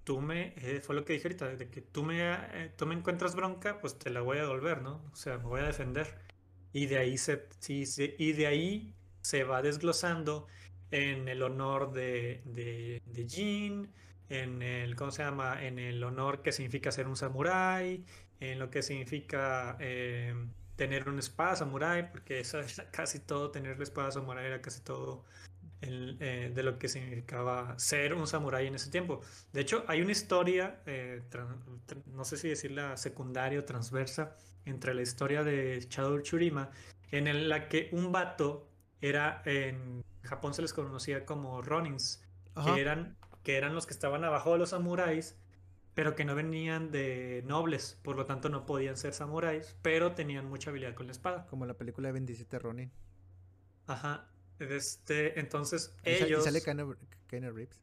tú me, eh, fue lo que dije ahorita, de que tú me, eh, tú me encuentras bronca, pues te la voy a devolver, ¿no? O sea, me voy a defender. Y de ahí se, sí, sí, y de ahí se va desglosando en el honor de, de, de Jin, en el, ¿cómo se llama? En el honor que significa ser un samurái, en lo que significa eh, tener una espada samurái, porque eso [LAUGHS] era casi todo, tener la espada samurái era casi todo el, eh, de lo que significaba ser un samurái en ese tiempo. De hecho, hay una historia, eh, no sé si decirla secundaria o transversa, entre la historia de Shadow Churima, en la que un vato era, en Japón se les conocía como Ronins, Ajá. que eran, que eran los que estaban abajo de los samuráis, pero que no venían de nobles, por lo tanto no podían ser samuráis, pero tenían mucha habilidad con la espada. Como la película de 27 Ronin. Ajá. Este, entonces Y ellos sale Keanu Reeves.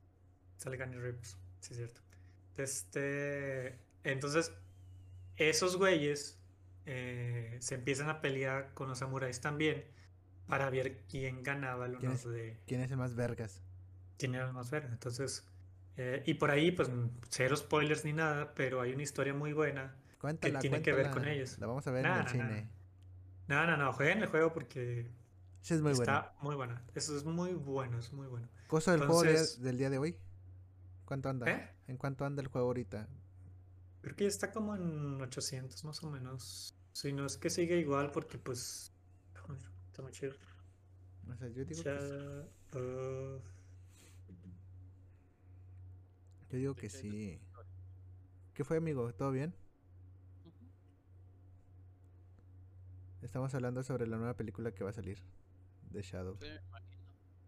sale Keanu Reeves, sí es cierto. Este, entonces esos güeyes eh, se empiezan a pelear con los samuráis también para ver quién ganaba el ¿Quién honor es? de ¿Quién es el más vergas? quién era el más verde. Entonces, eh, y por ahí, pues cero spoilers ni nada, pero hay una historia muy buena Cuéntala, tiene que ver con ellos. La vamos a ver Nah, en el nah, cine. No, no, no, jueguen el juego porque Sí, es muy bueno. está muy buena. Eso es muy bueno, es muy bueno. Costo del juego Entonces- del día de hoy. ¿Cuánto anda? ¿Eh? ¿En cuánto anda el juego ahorita? Creo que ya está como en 800 más o menos. Si no es que sigue igual porque pues... Está chido. O sea, yo digo Ya, que, uh, yo digo que sí. ¿Qué fue, amigo? ¿Todo bien? Estamos hablando sobre la nueva película que va a salir de Shadow. Sí, me imagino.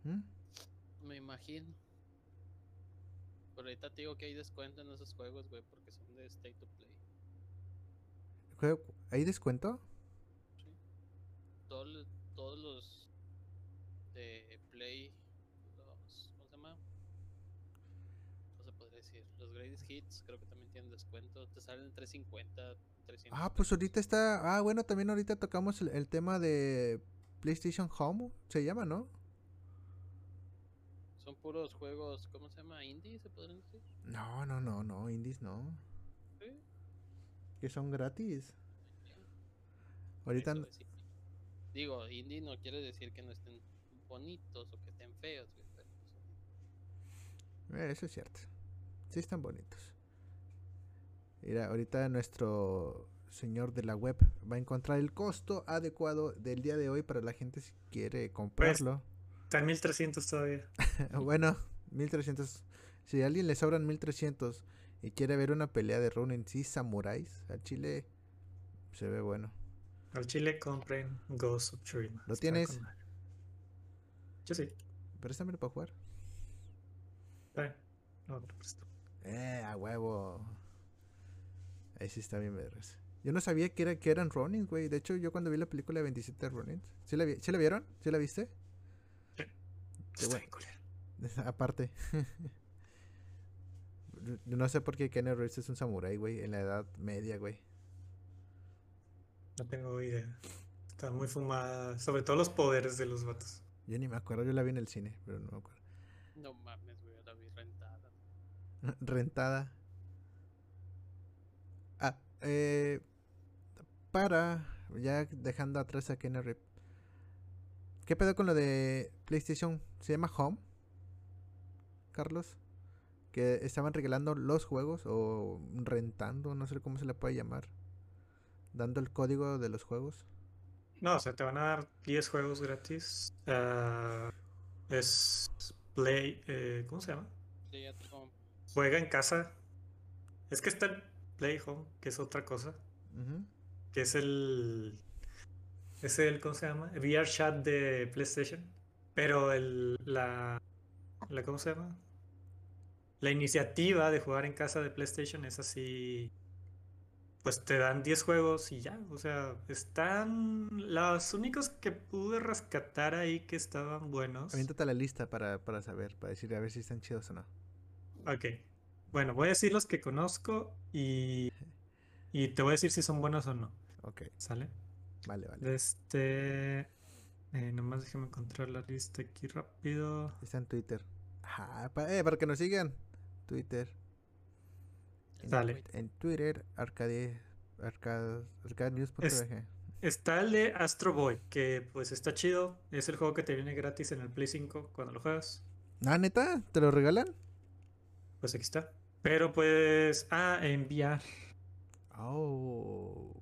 ¿Mm? Me imagino. Pero ahorita te digo que hay descuento en esos juegos, güey, porque son de State to Play. ¿Hay descuento? Todos, los- todos los de Play, los, ¿cómo se llama? No se podría decir. Los Greatest Hits creo que también tienen descuento. Te salen 350, 300. Ah, pues ahorita está. Ah, bueno, también ahorita tocamos el, el tema de PlayStation Home, se llama, ¿no? Son puros juegos, ¿cómo se llama? ¿Indie se podrían decir? No, no, no, no, indies no. Sí. Que son gratis. Ahorita. Digo, indie no quiere decir que no estén bonitos o que estén feos, son- eh, eso es cierto. Sí están bonitos. Mira, ahorita nuestro señor de la web va a encontrar el costo adecuado del día de hoy para la gente si quiere comprarlo. Está en 1300 todavía. [LAUGHS] bueno, 1300. Si a alguien le sobran 1300 y quiere ver una pelea de Ronin y samuráis, al chile se ve bueno. Al chile compren Ghost of Tsushima. ¿Lo tienes? con. Yo sí. Préstamelo para jugar. Eh, no, te presto. Eh, a huevo. Ahí sí está bien vergas. Yo no sabía que, era, que eran Ronin, güey. De hecho, yo cuando vi la película de 27 Ronin. ¿Sí la, vi- ¿sí la vieron? ¿Sí la viste? Qué Está bien. [LAUGHS] Aparte. [LAUGHS] No sé por qué Kenny Reeves es un samurái, güey. En la edad media, güey. No tengo idea. Está muy fumada. Sobre todo los poderes de los vatos. Yo ni me acuerdo. Yo la vi en el cine, pero no me acuerdo. No mames, güey, la vi rentada. [LAUGHS] rentada. Ah, eh, para, ya dejando atrás a Kenny Rip. ¿Qué pedo con lo de PlayStation? ¿Se llama Home? Carlos. Que estaban regalando los juegos o rentando, no sé cómo se le puede llamar. Dando el código de los juegos. No, o sea, te van a dar 10 juegos gratis. Ah, es Play. eh, ¿Cómo se llama? Play at home. Juega en casa. Es que está el Play Home, que es otra cosa. Que es el. Es el. ¿Cómo se llama? VR Chat de PlayStation. Pero el. La. la ¿Cómo se llama? La iniciativa de jugar en casa de PlayStation es así. Pues te dan 10 juegos y ya. O sea, están. Los únicos que pude rescatar ahí que estaban buenos. Aviéntate la lista para, para saber, para decir a ver si están chidos o no. Ok. Bueno, voy a decir los que conozco y. Y te voy a decir si son buenos o no. Ok, ¿Sale? vale, vale. Este. eh, nomás déjame encontrar la lista aquí rápido. Está en Twitter. Ajá, pa- eh, para que nos sigan. Twitter. En, Dale. en Twitter, arcade, arcade, arcadenews.bg. Está el de Astro Boy, que pues está chido. Es el juego que te viene gratis en el Play 5 cuando lo juegas. Ah, neta, ¿te lo regalan? Pues aquí está. Pero pues. Ah, enviar. Oh.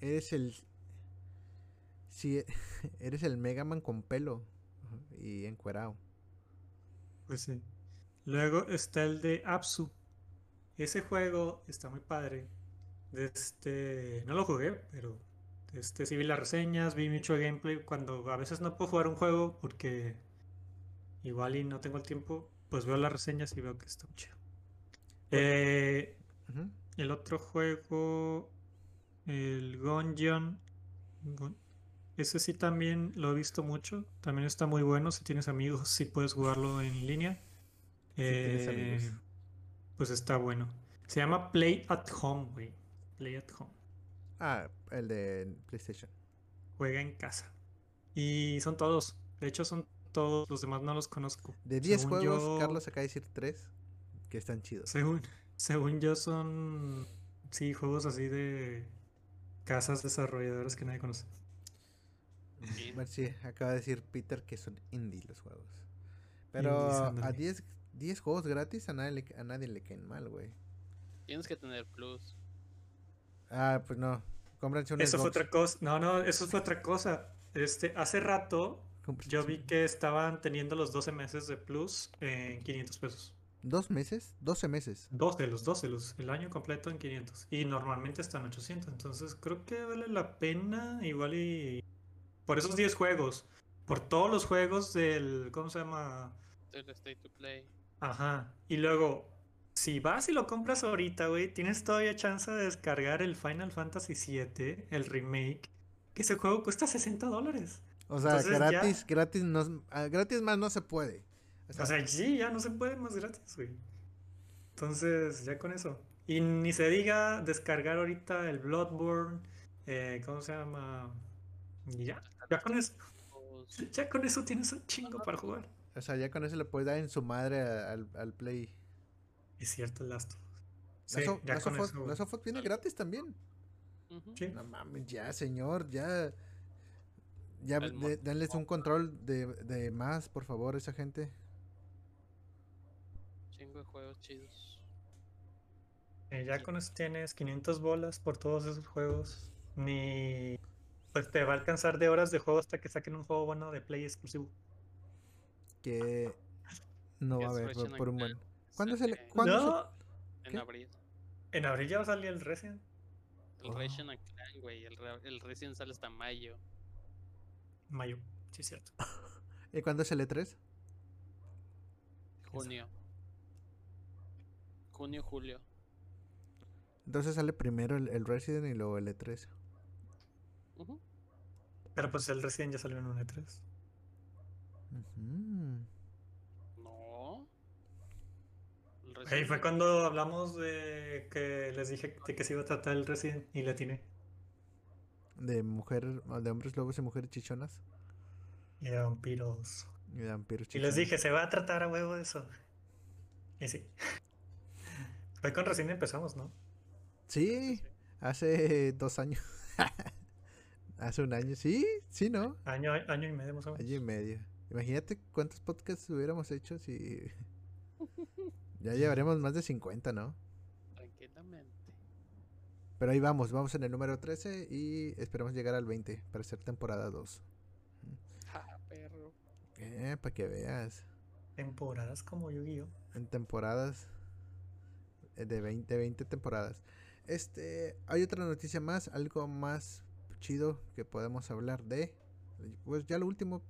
Eres el. Sí, [LAUGHS] eres el Mega Man con pelo. Y encuerado. Pues sí. Luego está el de Apsu. Ese juego está muy padre. Este, no lo jugué, pero este, sí vi las reseñas, vi mucho gameplay. Cuando a veces no puedo jugar un juego porque igual y no tengo el tiempo, pues veo las reseñas y veo que está muy chido. Eh, el otro juego, el Gungeon. Gun- Ese sí también lo he visto mucho. También está muy bueno. Si tienes amigos, si puedes jugarlo en línea. tienes amigos. Pues está bueno. Se llama Play at Home, güey. Play at Home. Ah, el de PlayStation. Juega en casa. Y son todos. De hecho, son todos. Los demás no los conozco. De 10 Según juegos, yo- Carlos acaba de decir 3 que están chidos. Según, según yo son, sí, juegos así de casas desarrolladoras que nadie conoce. Sí. Bueno, sí, acaba de decir Peter que son indie los juegos. Pero a ándale. 10, 10 juegos gratis a nadie, le, a nadie le caen mal, güey. Tienes que tener plus. Ah, pues no. Cómprense un Eso fue Xbox. otra cosa. No, no, eso fue otra cosa. Este, hace rato Cómprense yo vi que estaban teniendo los 12 meses de Plus en 500 pesos. ¿Dos meses? 12 meses. 12, los 12, los, el año completo en 500. Y normalmente están 800. Entonces creo que vale la pena igual y... Por esos 10 juegos. Por todos los juegos del... ¿Cómo se llama? Del State to Play. Ajá. Y luego, si vas y lo compras ahorita, güey, tienes todavía chance de descargar el Final Fantasy VII, el remake, que ese juego cuesta 60 dólares. O sea, Entonces, ya- gratis, gratis, no, ah, gratis más no se puede. O sea, O sea, sí, ya no se puede más gratis, güey. Entonces, ya con eso. Y ni se diga descargar ahorita el Bloodborne, eh, ¿cómo se llama? Y ya, ya con eso, Pues, ya con eso tienes un chingo para jugar. O sea, ya con eso le puedes dar en su madre a- al, al Play. Es cierto, el Last of Us. Sí, Last of- ya Last con eso, güey. Last of Us viene gratis también. Sí. No mames, ya, señor, ya. Ya, de- denles un control de, de más, por favor, a esa gente. Chingo de juegos chidos. Eh, ya con eso tienes 500 bolas por todos esos juegos. Ni. Pues te va a alcanzar de horas de juego hasta que saquen un juego bueno de Play exclusivo. Que no va a haber Ratchet por un buen. ¿Cuándo se le- sale cuándo se- No, En abril. en abril ya va a salir el Resident. El Oh. And Clank, güey. El, el Resident sale hasta mayo. Mayo, sí, es cierto. [LAUGHS] ¿Y cuándo es el E E3? Junio. Junio, julio. Entonces sale primero el, el Resident y luego el E3. Ujú. Pero pues el Resident ya salió en un E3. Ujú. No. Ahí Resident fue cuando hablamos de que les dije de que se iba a tratar el Resident y le atiné. De mujer, de hombres lobos y mujeres chichonas. Y de vampiros. Y de vampiros Y chichones. les dije, se va a tratar a huevo eso. Y sí. [LAUGHS] Fue con Resident empezamos, ¿no? Sí, hace dos años. [LAUGHS] hace un año, sí, sí, ¿no? Año, año y medio más o menos. Año y medio. Imagínate cuántos podcasts hubiéramos hecho si. Ya llevaremos más de 50, ¿no? Tranquilamente. Pero ahí vamos, vamos en el número 13 y esperamos llegar al 20 para hacer temporada 2. Ja, perro. Eh, para que veas. Temporadas como Yu-Gi-Oh! En temporadas. eh, De 20, de 20 temporadas. Este, hay otra noticia más, algo más chido que podemos hablar de. Pues ya lo último,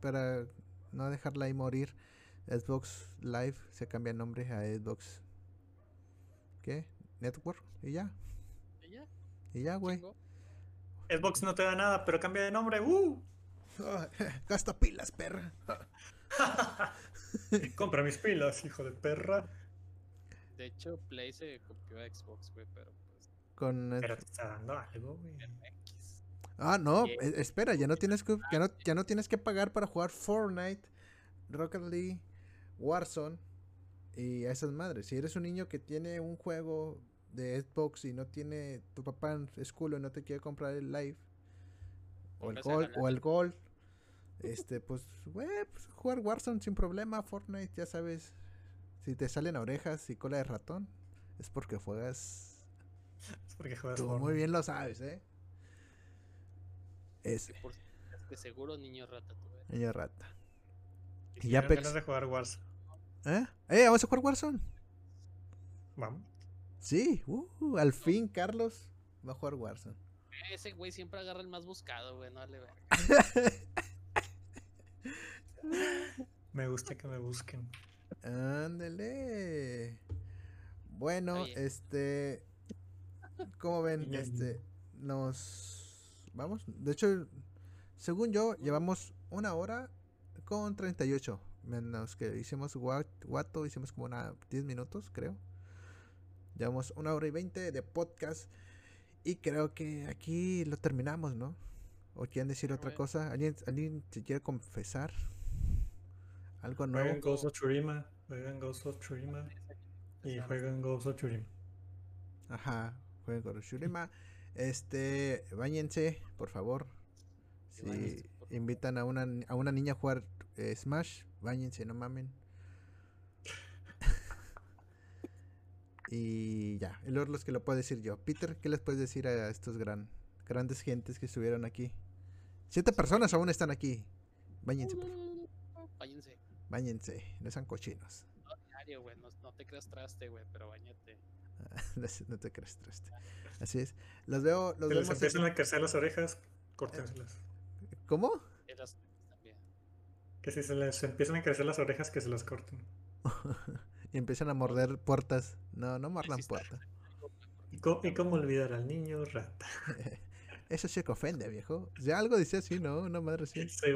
para no dejarla ahí morir. Xbox Live se cambia el nombre a Xbox. ¿Qué? Network. Y ya. ¿Y ya? Y ya, güey. Xbox no te da nada, pero cambia de nombre. ¡Uh! [LAUGHS] Gasta pilas, perra. [LAUGHS] Compra mis pilas, hijo de perra. De hecho, Play se copió a Xbox, güey, pero pues. Con el- Pero te está dando algo, güey. Ah, no, Yeah. e- espera, ya no tienes que ya no, ya no tienes que pagar para jugar Fortnite, Rocket League, Warzone y a esas madres. Si eres un niño que tiene un juego de Xbox y no tiene tu papá es culo y no te quiere comprar el Live o el jalar. o el Gold, este pues, güey, pues, jugar Warzone sin problema, Fortnite, ya sabes. Si te salen orejas y cola de ratón, es porque juegas Es porque juegas Tú muy bien lo sabes, ¿eh? Por- De seguro, niño rata, tú, güey. niño rata. Y Y tengo Apex. ganas de jugar Warzone. ¿Eh? ¿Eh? ¿Vamos a jugar Warzone? Vamos. Sí, uh, al fin Carlos va a jugar Warzone. Ese güey siempre agarra el más buscado, güey. No. Me gusta que me busquen. Ándele. Bueno, este. ¿Cómo ven? Bien. Este. Nos. Vamos. De hecho, según yo, llevamos una hora con 38. Menos que hicimos gua- guato, hicimos como una 10 minutos, creo. Llevamos una hora y 20 de podcast. Y creo que aquí lo terminamos, ¿no? ¿O quieren decir otra Bueno. cosa? ¿Alguien, ¿Alguien se quiere confesar? ¿Algo nuevo? Juegan Ghost of Tsushima. Juegan Ghost of Tsushima. Y juegan Ghost of Tsushima. Ajá, jueguen con Shurima. Este, bañense, por favor. Sí, Báñense, invitan a una, ni- a una niña a jugar eh, Smash, bañense, no mamen. [LAUGHS] y ya, y luego los que lo puedo decir yo. Peter, ¿qué les puedes decir a estos gran, grandes gentes que estuvieron aquí? Siete personas aún están aquí. Bañense, por favor. Váyanse. Bañense, no sean cochinos. Diario, güey. No, no te creas traste, güey, pero bañate. [LAUGHS] no, se- te crees traste. Así es. Los veo, los Si les empiezan a crecer las orejas, córtenselas. ¿Cómo? Y las también. Que si se les empiezan a crecer las orejas, que se las corten. [LAUGHS] y empiezan a morder puertas. No, no mordan puertas. ¿Y cómo, y cómo olvidar al niño rata? [LAUGHS] Eso sí que ofende, viejo. Ya algo dice así, ¿no? Una madre así. [LAUGHS] Sí.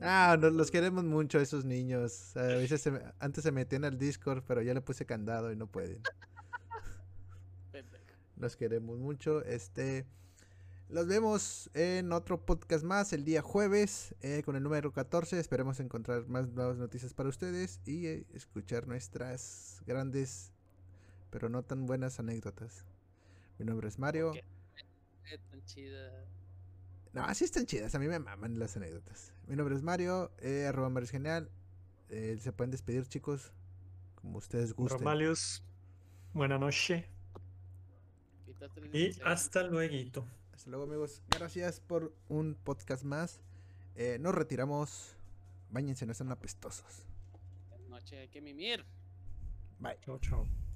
Ah, no, los queremos mucho esos niños. A veces se me- antes se metían al Discord, pero ya le puse candado y no pueden. Los queremos mucho. Este, los vemos en otro podcast más el día jueves eh, con el número 14. Esperemos encontrar más nuevas noticias para ustedes y eh, escuchar nuestras grandes, pero no tan buenas anécdotas. Mi nombre es Mario. Ok. Tan chida. No, así están chidas. A mí me maman las anécdotas. Mi nombre es Mario, eh, arroba Mario es genial. Eh, se pueden despedir, chicos, como ustedes gusten. Romalius, buena noche. Y hasta luego. Hasta luego, amigos. Gracias por un podcast más. Eh, nos retiramos. Báñense, no están apestosos. Noche hay que mimir. Bye. Chao, chao.